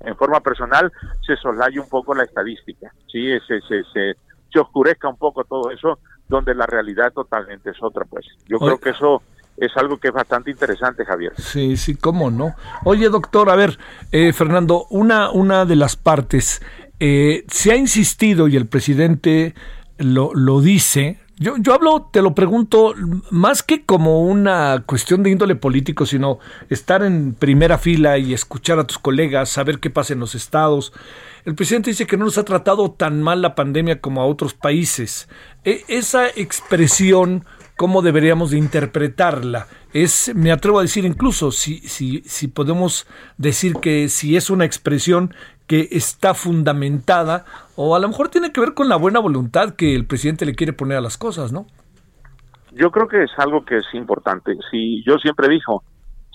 en forma personal se soslaye un poco la estadística, ¿sí? se, se, se, se oscurezca un poco todo eso, donde la realidad totalmente es otra, pues. Yo creo que eso es algo que es bastante interesante, Javier. Sí, sí, cómo no. Oye, doctor, a ver, eh, Fernando, una, una de las partes, eh, se ha insistido y el presidente lo, lo dice, yo, yo hablo, te lo pregunto, más que como una cuestión de índole político, sino estar en primera fila y escuchar a tus colegas, saber qué pasa en los estados. El presidente dice que no nos ha tratado tan mal la pandemia como a otros países. E, esa expresión cómo deberíamos de interpretarla. Es, me atrevo a decir incluso, si, si, si podemos decir que si es una expresión que está fundamentada o a lo mejor tiene que ver con la buena voluntad que el presidente le quiere poner a las cosas, ¿no? Yo creo que es algo que es importante. Si yo siempre dijo,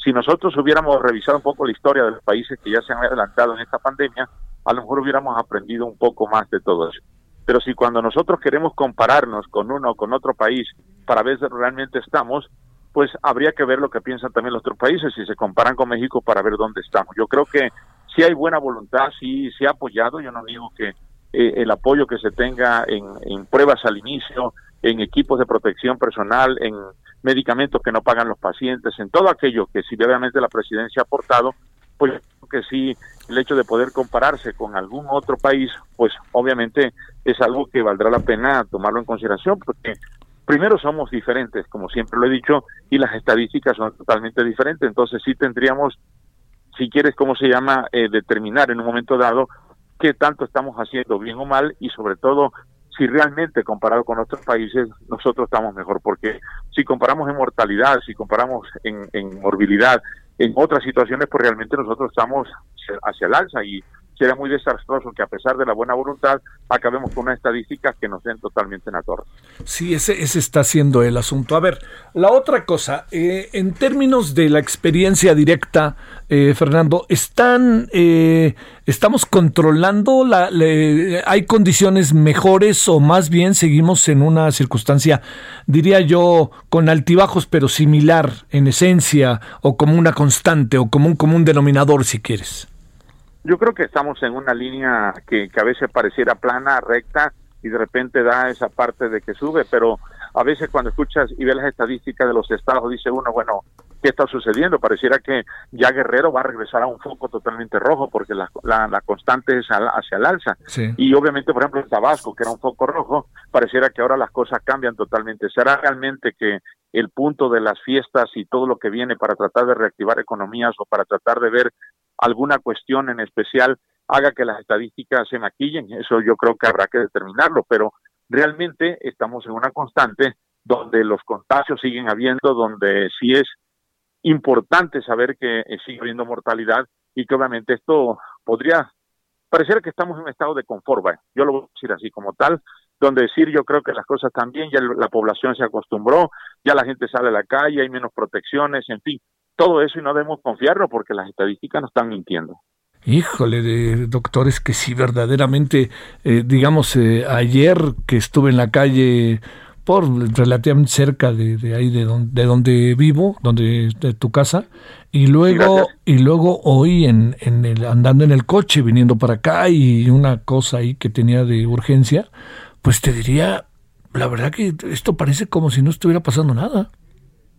si nosotros hubiéramos revisado un poco la historia de los países que ya se han adelantado en esta pandemia, a lo mejor hubiéramos aprendido un poco más de todo eso. Pero si cuando nosotros queremos compararnos con uno o con otro país para ver si realmente estamos, pues habría que ver lo que piensan también los otros países si se comparan con México para ver dónde estamos. Yo creo que si hay buena voluntad, sí se ha apoyado, yo no digo que eh, el apoyo que se tenga en, en pruebas al inicio, en equipos de protección personal, en medicamentos que no pagan los pacientes, en todo aquello que si obviamente la presidencia ha aportado, pues que sí, el hecho de poder compararse con algún otro país, pues obviamente es algo que valdrá la pena tomarlo en consideración, porque primero somos diferentes, como siempre lo he dicho, y las estadísticas son totalmente diferentes, entonces sí tendríamos, si quieres, ¿cómo se llama?, eh, determinar en un momento dado qué tanto estamos haciendo bien o mal y sobre todo si realmente comparado con otros países nosotros estamos mejor, porque si comparamos en mortalidad, si comparamos en, en morbilidad, en otras situaciones, pues realmente nosotros estamos hacia el alza y sería muy desastroso que a pesar de la buena voluntad acabemos con una estadística que nos den totalmente en la torre. Sí, ese, ese está siendo el asunto. A ver, la otra cosa, eh, en términos de la experiencia directa, eh, Fernando, ¿están, eh, estamos controlando, la, hay condiciones mejores o más bien seguimos en una circunstancia, diría yo, con altibajos pero similar en esencia o como una constante o como un común denominador si quieres? Yo creo que estamos en una línea que, a veces pareciera plana, recta, y de repente da esa parte de que sube, pero a veces cuando escuchas y ves las estadísticas de los estados, dice uno, bueno, ¿qué está sucediendo? Pareciera que ya Guerrero va a regresar a un foco totalmente rojo porque la, la, constante es hacia el alza. Y obviamente, por ejemplo, en Tabasco, que era un foco rojo, pareciera que ahora las cosas cambian totalmente. ¿Será realmente que el punto de las fiestas y todo lo que viene para tratar de reactivar economías o para tratar de ver alguna cuestión en especial haga que las estadísticas se maquillen. Eso yo creo que habrá que determinarlo, pero realmente estamos en una constante donde los contagios siguen habiendo, donde sí es importante saber que sigue habiendo mortalidad y que obviamente esto podría parecer que estamos en un estado de confort, yo lo voy a decir así como tal, donde decir yo creo que las cosas bien, ya la población se acostumbró, ya la gente sale a la calle, hay menos protecciones, en fin, todo eso y no debemos confiarlo porque las estadísticas nos están mintiendo. Híjole, de doctores que sí, verdaderamente, eh, digamos, eh, ayer que estuve en la calle por relativamente cerca de, ahí de donde, de donde vivo, donde de tu casa, y luego y luego hoy en, en el, andando en el coche viniendo para acá y una cosa ahí que tenía de urgencia, pues te diría, la verdad que esto parece como si no estuviera pasando nada.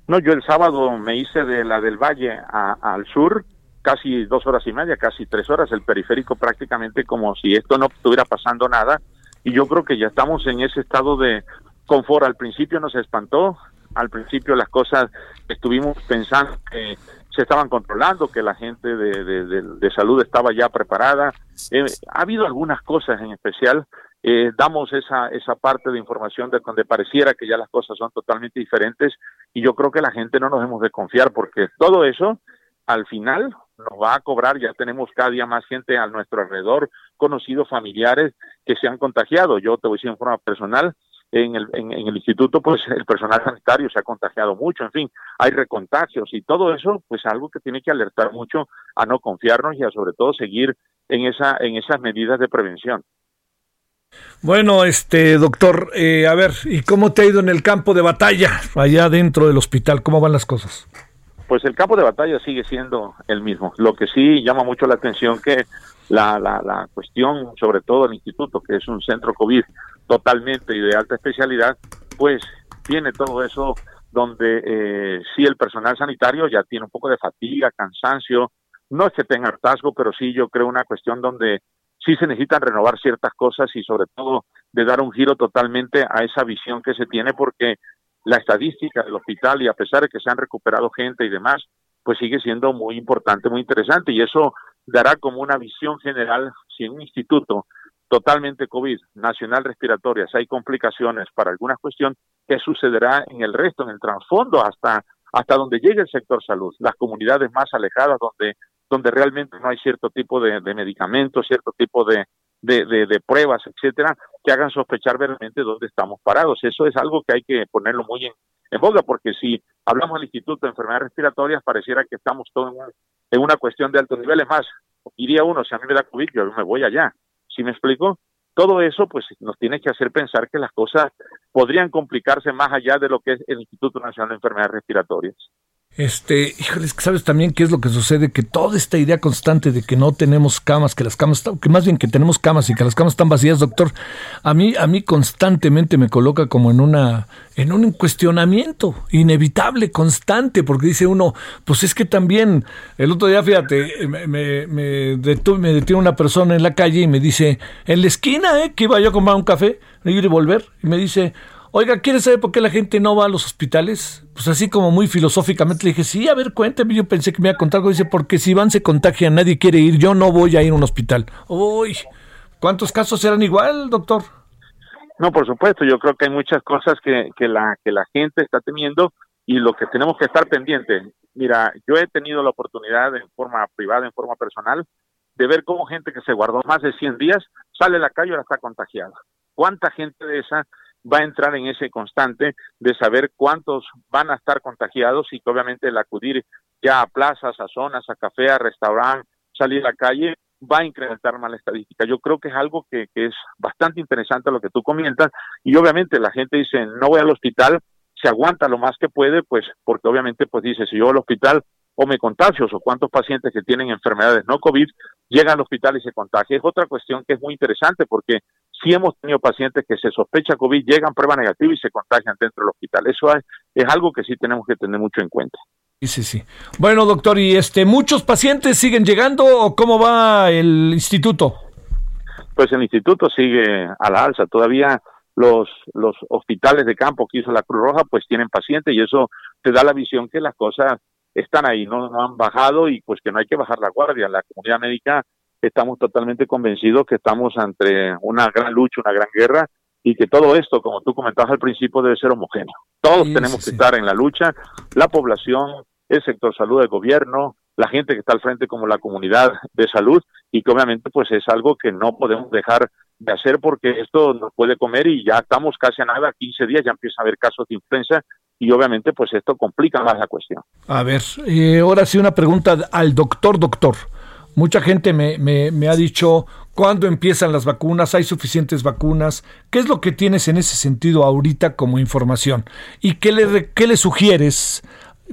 No, yo el sábado me hice de la del Valle al sur, casi dos horas y media, casi tres horas, el periférico prácticamente como si esto no estuviera pasando nada. Y yo creo que ya estamos en ese estado de confort. Al principio nos espantó, al principio las cosas estuvimos pensando que se estaban controlando, que la gente de, salud estaba ya preparada. Eh, ha habido algunas cosas en especial. Eh, damos esa, esa parte de información de donde pareciera que ya las cosas son totalmente diferentes y yo creo que la gente no nos debemos de confiar porque todo eso al final nos va a cobrar, ya tenemos cada día más gente a nuestro alrededor, conocidos, familiares que se han contagiado. Yo te voy a decir en forma personal, en el, en, el instituto, pues el personal sanitario se ha contagiado mucho, en fin, hay recontagios y todo eso, pues algo que tiene que alertar mucho a no confiarnos y a sobre todo seguir en, esa, en esas medidas de prevención. Bueno, este doctor, eh, a ver, ¿y cómo te ha ido en el campo de batalla allá dentro del hospital? ¿Cómo van las cosas? Pues el campo de batalla sigue siendo el mismo. Lo que sí llama mucho la atención que la, la, la cuestión, sobre todo el instituto, que es un centro COVID totalmente y de alta especialidad, pues tiene todo eso donde eh, sí el personal sanitario ya tiene un poco de fatiga, cansancio, no es que tenga hartazgo, pero sí yo creo una cuestión donde sí se necesitan renovar ciertas cosas y sobre todo de dar un giro totalmente a esa visión que se tiene porque la estadística del hospital y a pesar de que se han recuperado gente y demás, pues sigue siendo muy importante, muy interesante y eso dará como una visión general. Si en un instituto totalmente COVID, nacional respiratorias, hay complicaciones para alguna cuestión, ¿qué sucederá en el resto, en el trasfondo, hasta, hasta donde llegue el sector salud, las comunidades más alejadas donde, donde realmente no hay cierto tipo de, medicamentos, cierto tipo de, de, pruebas, etcétera, que hagan sospechar verdaderamente dónde estamos parados. Eso es algo que hay que ponerlo muy en, en boga, porque si hablamos del Instituto de Enfermedades Respiratorias, pareciera que estamos todos en, en una cuestión de altos niveles más. Iría uno, si a mí me da COVID, yo me voy allá ¿Sí me explico? Todo eso pues nos tiene que hacer pensar que las cosas podrían complicarse más allá de lo que es el Instituto Nacional de Enfermedades Respiratorias. Este, híjoles, ¿sabes también qué es lo que sucede? Que toda esta idea constante de que no tenemos camas, que las camas, que más bien que tenemos camas y que las camas están vacías, doctor, a mí, a mí constantemente me coloca como en una, en un cuestionamiento inevitable, constante, porque dice uno, pues es que también, el otro día, fíjate, me, me, me detiene una persona en la calle y me dice, en la esquina, ¿eh? Que iba yo a comprar un café, ir y volver, y me dice, Oiga, ¿quiere saber por qué la gente no va a los hospitales? Pues así como muy filosóficamente le dije, sí, a ver, cuénteme. Yo pensé que me iba a contar algo. Dice, porque si van se contagian, nadie quiere ir, yo no voy a ir a un hospital. Uy, ¿cuántos casos serán igual, doctor? No, por supuesto, yo creo que hay muchas cosas que, la, que la gente está temiendo y lo que tenemos que estar pendientes. Mira, yo he tenido la oportunidad en forma privada, en forma personal, de ver cómo gente que se guardó más de 100 días sale a la calle y ahora está contagiada. ¿Cuánta gente de esa va a entrar en ese constante de saber cuántos van a estar contagiados y que obviamente el acudir ya a plazas, a zonas, a café, a restaurante, salir a la calle, va a incrementar más la estadística. Yo creo que es algo que, es bastante interesante lo que tú comentas y obviamente la gente dice, no voy al hospital, se aguanta lo más que puede, pues porque obviamente pues dice, si yo al hospital o me contagio, o cuántos pacientes que tienen enfermedades no COVID llegan al hospital y se contagian. Es otra cuestión que es muy interesante porque si hemos tenido pacientes que se sospecha COVID, llegan prueba negativa y se contagian dentro del hospital. Eso es, algo que sí tenemos que tener mucho en cuenta. Sí, sí, sí. Bueno, doctor, ¿y este muchos pacientes siguen llegando o cómo va el instituto? Pues el instituto sigue a la alza. Todavía los, los hospitales de campo que hizo la Cruz Roja pues tienen pacientes y eso te da la visión que las cosas están ahí, no, no han bajado y pues que no hay que bajar la guardia. La comunidad médica estamos totalmente convencidos que estamos ante una gran lucha, una gran guerra y que todo esto, como tú comentabas al principio, debe ser homogéneo. Todos tenemos que estar en la lucha, la población, el sector salud del gobierno, la gente que está al frente como la comunidad de salud y que obviamente pues es algo que no podemos dejar de hacer porque esto nos puede comer y ya estamos casi a nada, 15 días ya empieza a haber casos de influenza y obviamente pues esto complica más la cuestión. A ver, eh, ahora sí una pregunta al doctor, doctor. Mucha gente me, me, ha dicho, ¿cuándo empiezan las vacunas? ¿Hay suficientes vacunas? ¿Qué es lo que tienes en ese sentido ahorita como información? ¿Y qué le, qué le sugieres?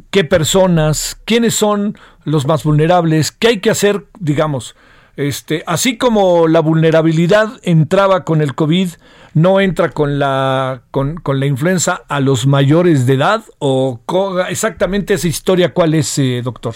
¿Qué personas? ¿Quiénes son los más vulnerables? ¿Qué hay que hacer, digamos? Este, así como la vulnerabilidad entraba con el COVID, no entra con la, con, con la influenza a los mayores de edad o exactamente esa historia, ¿cuál es, eh, doctor?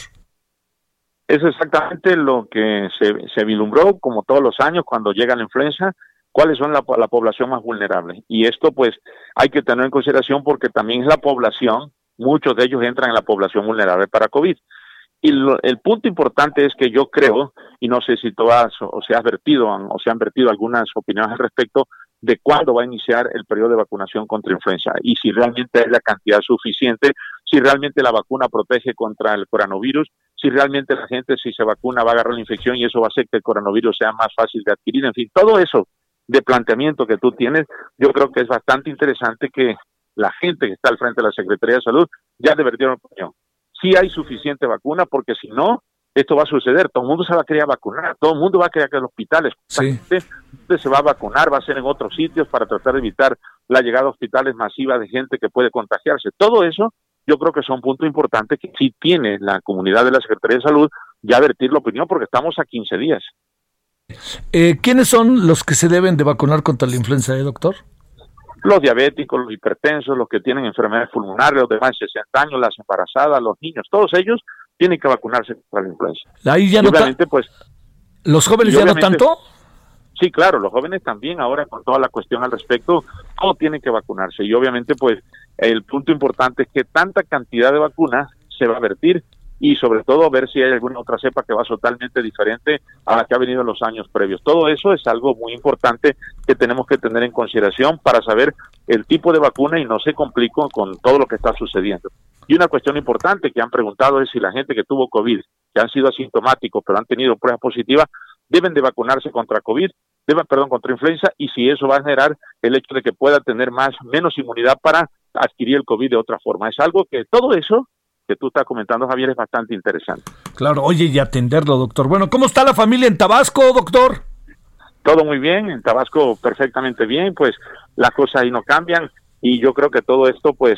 Es exactamente lo que se, se vilumbró, como todos los años, cuando llega la influenza, cuáles son la, la población más vulnerable. Y esto, pues, hay que tener en consideración porque también es la población, muchos de ellos entran en la población vulnerable para COVID. Y el punto importante es que yo creo, y no sé si tú has o se has vertido o se han vertido algunas opiniones al respecto, de cuándo va a iniciar el periodo de vacunación contra influenza y si realmente hay la cantidad suficiente, si realmente la vacuna protege contra el coronavirus, si realmente la gente si se vacuna va a agarrar la infección y eso va a hacer que el coronavirus sea más fácil de adquirir, en fin, todo eso de planteamiento que tú tienes, yo creo que es bastante interesante que la gente que está al frente de la Secretaría de Salud ya debería opinión. Si hay suficiente vacuna, porque si no, esto va a suceder. Todo el mundo se va a querer vacunar, todo el mundo va a querer que los hospitales. Sí. se va a vacunar, va a ser en otros sitios para tratar de evitar la llegada a hospitales masiva de gente que puede contagiarse. Todo eso yo creo que son puntos importantes que sí tiene la comunidad de la Secretaría de Salud ya vertir la opinión porque estamos a 15 días. Eh, ¿Quiénes son los que se deben de vacunar contra la influenza, eh, doctor? Los diabéticos, los hipertensos, los que tienen enfermedades pulmonares, los de más de 60 años, las embarazadas, los niños, todos ellos tienen que vacunarse contra la influenza. Ahí ya no obviamente, pues, ¿Los jóvenes ya no tanto? Sí, claro, los jóvenes también ahora con toda la cuestión al respecto, todos tienen que vacunarse y obviamente pues el punto importante es que tanta cantidad de vacunas se va a vertir y sobre todo ver si hay alguna otra cepa que va totalmente diferente a la que ha venido en los años previos. Todo eso es algo muy importante que tenemos que tener en consideración para saber el tipo de vacuna y no se complico con todo lo que está sucediendo. Y una cuestión importante que han preguntado es si la gente que tuvo COVID, que han sido asintomáticos pero han tenido pruebas positivas, deben de vacunarse contra COVID, deben, perdón, contra influenza y si eso va a generar el hecho de que pueda tener más menos inmunidad para adquirir el COVID de otra forma. Es algo que todo eso que tú estás comentando, Javier, es bastante interesante. Claro, oye, y atenderlo, doctor. Bueno, ¿cómo está la familia en Tabasco, doctor? Todo muy bien, en Tabasco perfectamente bien, pues las cosas ahí no cambian y yo creo que todo esto, pues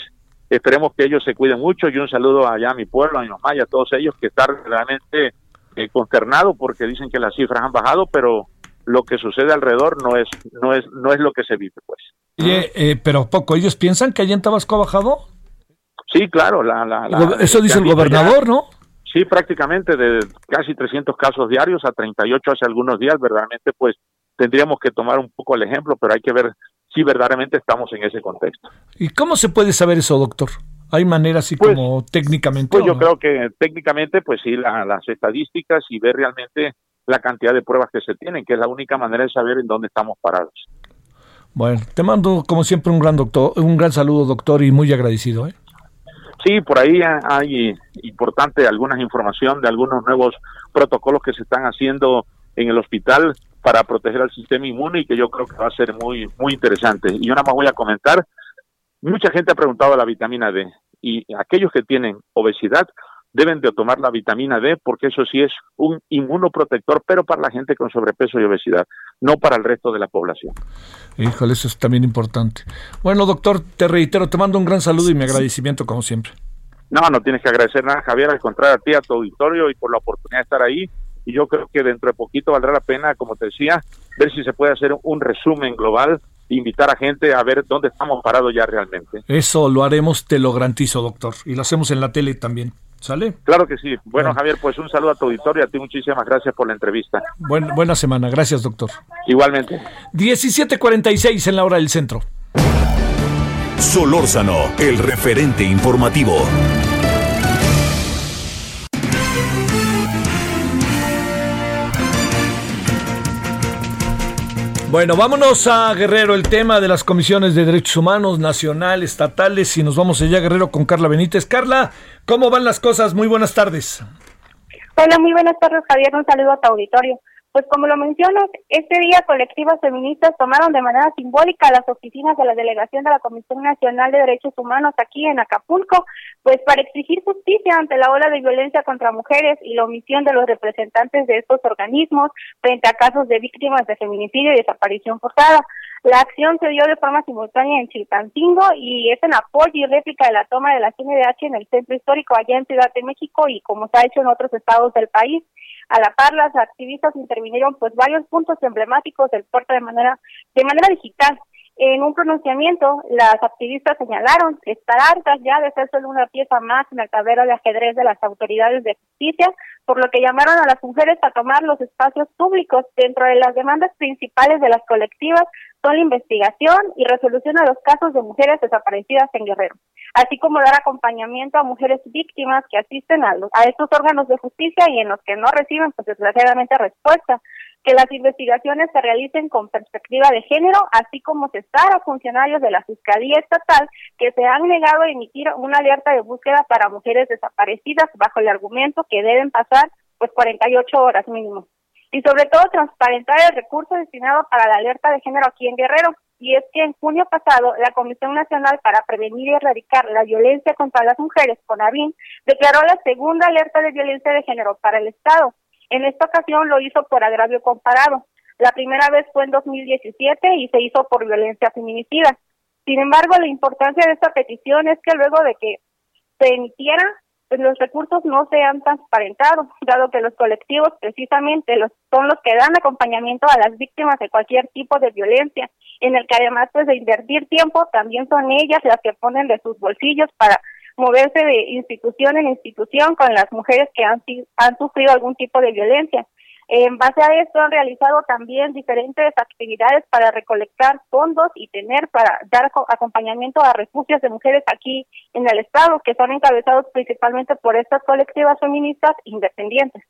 esperemos que ellos se cuiden mucho y un saludo allá a mi pueblo, a mi mamá y a todos ellos que están realmente eh, consternados porque dicen que las cifras han bajado, pero lo que sucede alrededor no es no es no es lo que se vive, pues. Oye, eh, pero poco, ¿ellos piensan que allá en Tabasco ha bajado? Sí, claro. La, la, Eso dice el gobernador, ¿no? Sí, prácticamente de casi 300 casos diarios a 38 hace algunos días, verdaderamente pues tendríamos que tomar un poco el ejemplo, pero hay que ver si verdaderamente estamos en ese contexto. ¿Y cómo se puede saber eso, doctor? ¿Hay manera así pues, como técnicamente? Pues yo creo que técnicamente, pues sí, las estadísticas y ver realmente la cantidad de pruebas que se tienen, que es la única manera de saber en dónde estamos parados. Bueno, te mando como siempre un gran doctor, un gran saludo, doctor, y muy agradecido. ¿eh? Sí, por ahí hay importante algunas información de algunos nuevos protocolos que se están haciendo en el hospital para proteger al sistema inmune y que yo creo que va a ser muy muy interesante. Y una más voy a comentar, mucha gente ha preguntado la vitamina D y aquellos que tienen obesidad deben de tomar la vitamina D porque eso sí es un inmunoprotector, pero para la gente con sobrepeso y obesidad, no para el resto de la población. Híjole, eso es también importante. Bueno, doctor, te reitero, te mando un gran saludo y mi agradecimiento como siempre. No, no tienes que agradecer nada, Javier, al contrario a ti, a tu auditorio y por la oportunidad de estar ahí. Y yo creo que dentro de poquito valdrá la pena, como te decía, ver si se puede hacer un resumen global e invitar a gente a ver dónde estamos parados ya realmente. Eso lo haremos, te lo garantizo, doctor. Y lo hacemos en la tele también. ¿Sale? Claro que sí. Bueno, Javier, pues un saludo a tu auditorio. A ti muchísimas gracias por la entrevista. buena semana. Gracias, doctor. Igualmente. 17:46 en la hora del centro. Solórzano, el referente informativo. Bueno, vámonos a Guerrero, el tema de las comisiones de derechos humanos nacional, estatales, y nos vamos allá Guerrero con Carla Benítez. Carla, ¿cómo van las cosas? Muy buenas tardes. Hola, muy buenas tardes, Javier. Un saludo a tu auditorio. Pues como lo mencionas, este día colectivas feministas tomaron de manera simbólica las oficinas de la delegación de la Comisión Nacional de Derechos Humanos aquí en Acapulco, pues para exigir justicia ante la ola de violencia contra mujeres y la omisión de los representantes de estos organismos frente a casos de víctimas de feminicidio y desaparición forzada. La acción se dio de forma simultánea en Chilpancingo y es en apoyo y réplica de la toma de la CNDH en el centro histórico allá en Ciudad de México y como se ha hecho en otros estados del país. A la par, las activistas intervinieron pues varios puntos emblemáticos del puerto de manera de manera digital. En un pronunciamiento, las activistas señalaron estar hartas ya de ser solo una pieza más en el tablero de ajedrez de las autoridades de justicia, por lo que llamaron a las mujeres a tomar los espacios públicos. Dentro de las demandas principales de las colectivas son la investigación y resolución de los casos de mujeres desaparecidas en Guerrero, así como dar acompañamiento a mujeres víctimas que asisten a, a estos órganos de justicia y en los que no reciben, pues desgraciadamente, respuesta que las investigaciones se realicen con perspectiva de género, así como cesar a funcionarios de la Fiscalía Estatal que se han negado a emitir una alerta de búsqueda para mujeres desaparecidas bajo el argumento que deben pasar pues 48 horas mínimo. Y sobre todo transparentar el recurso destinado para la alerta de género aquí en Guerrero. Y es que en junio pasado la Comisión Nacional para Prevenir y Erradicar la Violencia contra las Mujeres, CONAVIN, declaró la segunda alerta de violencia de género para el Estado en esta ocasión lo hizo por agravio comparado. La primera vez fue en 2017 y se hizo por violencia feminicida. Sin embargo, la importancia de esta petición es que luego de que se emitiera, pues los recursos no se han transparentado, dado que los colectivos precisamente los, son los que dan acompañamiento a las víctimas de cualquier tipo de violencia, en el que además pues de invertir tiempo, también son ellas las que ponen de sus bolsillos para moverse de institución en institución con las mujeres que han, han sufrido algún tipo de violencia. En base a esto han realizado también diferentes actividades para recolectar fondos y tener para dar acompañamiento a refugios de mujeres aquí en el estado que son encabezados principalmente por estas colectivas feministas independientes.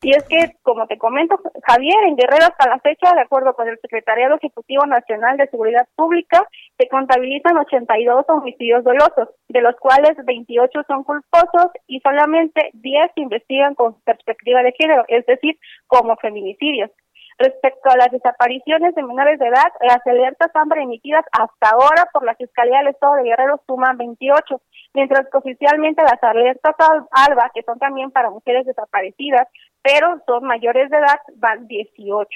Y es que, como te comento, Javier, en Guerrero hasta la fecha, de acuerdo con el Secretariado Ejecutivo Nacional de Seguridad Pública, se contabilizan 82 homicidios dolosos, de los cuales 28 son culposos y solamente 10 se investigan con perspectiva de género, es decir, como feminicidios. Respecto a las desapariciones de menores de edad, las alertas han emitidas hasta ahora por la Fiscalía del Estado de Guerrero suman 28, mientras que oficialmente las alertas ALBA, que son también para mujeres desaparecidas, pero son mayores de edad, van 18.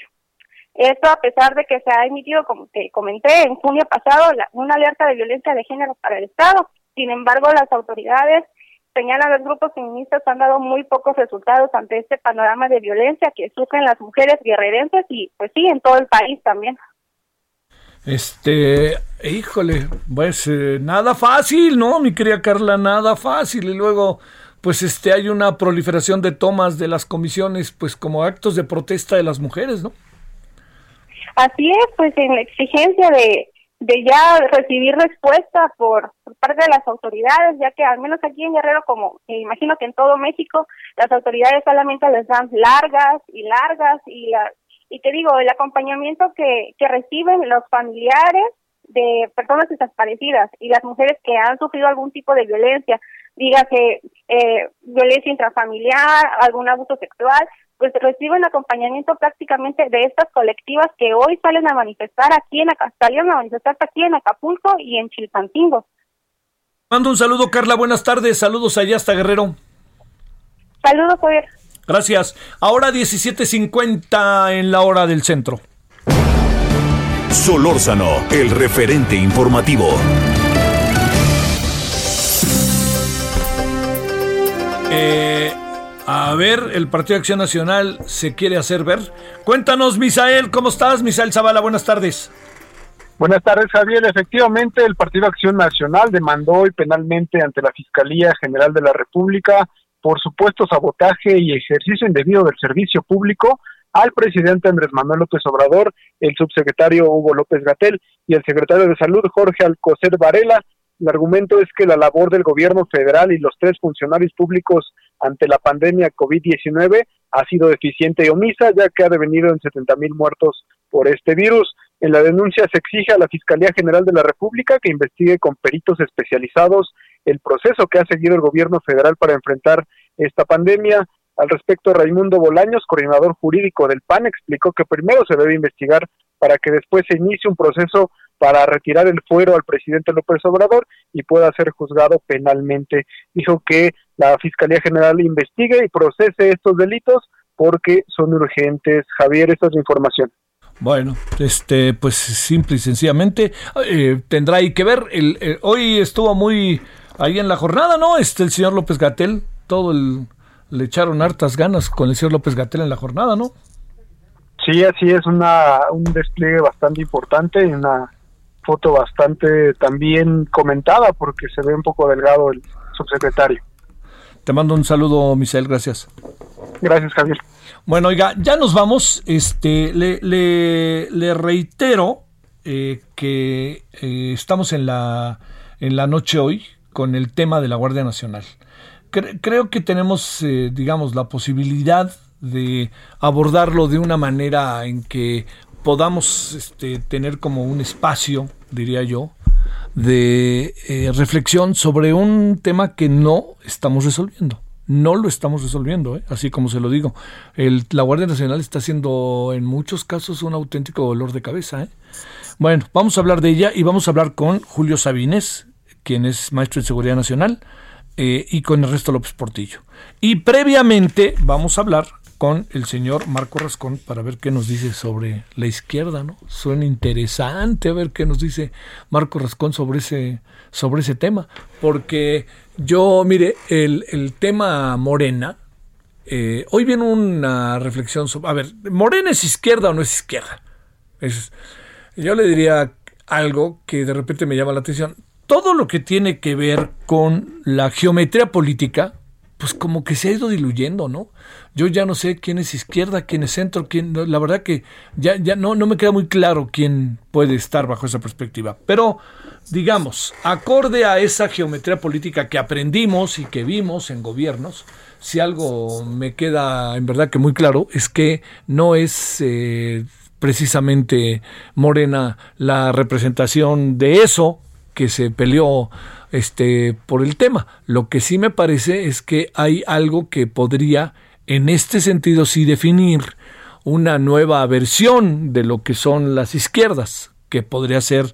Esto a pesar de que se ha emitido, como te comenté, en junio pasado una alerta de violencia de género para el Estado. Sin embargo, las autoridades señalan los grupos feministas han dado muy pocos resultados ante este panorama de violencia que sufren las mujeres guerrerenses y pues sí, en todo el país también. Este, híjole, pues eh, nada fácil, ¿no? Mi querida Carla, nada fácil. Y luego, pues este, hay una proliferación de tomas de las comisiones, pues como actos de protesta de las mujeres, ¿no? Así es, pues en la exigencia de, de ya recibir respuesta por, parte de las autoridades, ya que al menos aquí en Guerrero, como me imagino que en todo México, las autoridades solamente les dan largas y largas y la y te digo, el acompañamiento que, que reciben los familiares de personas desaparecidas y las mujeres que han sufrido algún tipo de violencia, dígase eh, violencia intrafamiliar, algún abuso sexual, pues reciben acompañamiento prácticamente de estas colectivas que hoy salen a manifestar aquí en salieron a manifestar aquí en Acapulco y en Chilpancingo. Mando un saludo, Carla, buenas tardes, saludos allá hasta Guerrero. Saludos, Javier. Gracias. Ahora 17.50 en la hora del centro. Solórzano, el referente informativo. Eh, a ver, el Partido de Acción Nacional se quiere hacer ver. Cuéntanos, Misael, ¿cómo estás? Misael Zavala, buenas tardes. Buenas tardes, Javier. Efectivamente, el Partido Acción Nacional demandó hoy penalmente ante la Fiscalía General de la República por supuesto sabotaje y ejercicio indebido del servicio público al presidente Andrés Manuel López Obrador, el subsecretario Hugo López Gatel y el secretario de Salud Jorge Alcocer Varela, el argumento es que la labor del gobierno federal y los tres funcionarios públicos ante la pandemia COVID-19 ha sido deficiente y omisa, ya que ha devenido en 70 mil muertos por este virus. En la denuncia se exige a la Fiscalía General de la República que investigue con peritos especializados el proceso que ha seguido el gobierno federal para enfrentar esta pandemia. Al respecto, Raimundo Bolaños, coordinador jurídico del PAN, explicó que primero se debe investigar para que después se inicie un proceso para retirar el fuero al presidente López Obrador y pueda ser juzgado penalmente. Dijo que la Fiscalía General investigue y procese estos delitos porque son urgentes. Javier, esta es la información. Bueno, este, pues simple y sencillamente eh, tendrá ahí que ver. El, hoy estuvo muy ahí en la jornada, ¿no? Este, el señor López Gatel, todo el, le echaron hartas ganas con el señor López Gatel en la jornada, ¿no? Sí, así es una, un despliegue bastante importante y una foto bastante también comentada porque se ve un poco delgado el subsecretario. Te mando un saludo, Misael, gracias. Gracias, Javier. Bueno, oiga, ya nos vamos. Este, le, le, reitero eh, que eh, estamos en la, en la noche hoy con el tema de la Guardia Nacional. creo que tenemos, eh, digamos, la posibilidad de abordarlo de una manera en que podamos este, tener como un espacio, diría yo, de eh, reflexión sobre un tema que no estamos resolviendo. No lo estamos resolviendo, ¿eh? así como se lo digo. La Guardia Nacional está siendo en muchos casos un auténtico dolor de cabeza. ¿eh? Bueno, vamos a hablar de ella y vamos a hablar con Julio Sabines, quien es maestro de Seguridad Nacional, y con Ernesto López Portillo. Y previamente vamos a hablar con el señor Marco Rascón para ver qué nos dice sobre la izquierda, ¿no? Suena interesante a ver qué nos dice Marco Rascón sobre ese, sobre ese tema, porque yo, mire, el, el tema Morena, eh, hoy viene una reflexión sobre, a ver, ¿Morena es izquierda o no es izquierda? Yo le diría algo que de repente me llama la atención. Todo lo que tiene que ver con la geometría política, pues como que se ha ido diluyendo, ¿no? Yo ya no sé quién es izquierda, quién es centro, quién, la verdad que ya, ya no, no me queda muy claro quién puede estar bajo esa perspectiva. Pero, digamos, acorde a esa geometría política que aprendimos y que vimos en gobiernos, si algo me queda en verdad que muy claro es que no es eh, precisamente Morena la representación de eso que se peleó este, por el tema. Lo que sí me parece es que hay algo que podría, en este sentido, sí definir una nueva versión de lo que son las izquierdas, que podría ser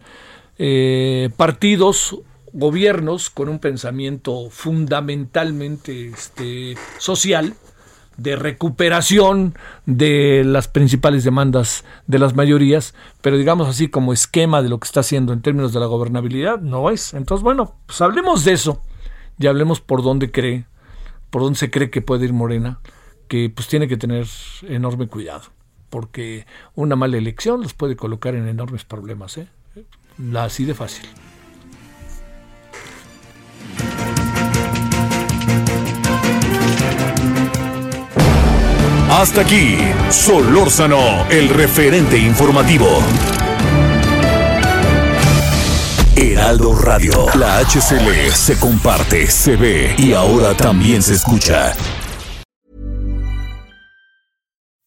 eh, partidos, gobiernos con un pensamiento fundamentalmente este, social, de recuperación de las principales demandas de las mayorías, pero digamos así como esquema de lo que está haciendo en términos de la gobernabilidad, no es. Entonces, bueno, pues hablemos de eso y hablemos por dónde cree, por dónde se cree que puede ir Morena, que pues tiene que tener enorme cuidado, porque una mala elección los puede colocar en enormes problemas, ¿eh? Así de fácil. Hasta aquí, Solórzano, el referente informativo. Heraldo Radio, la HCL se comparte, se ve y ahora también se escucha.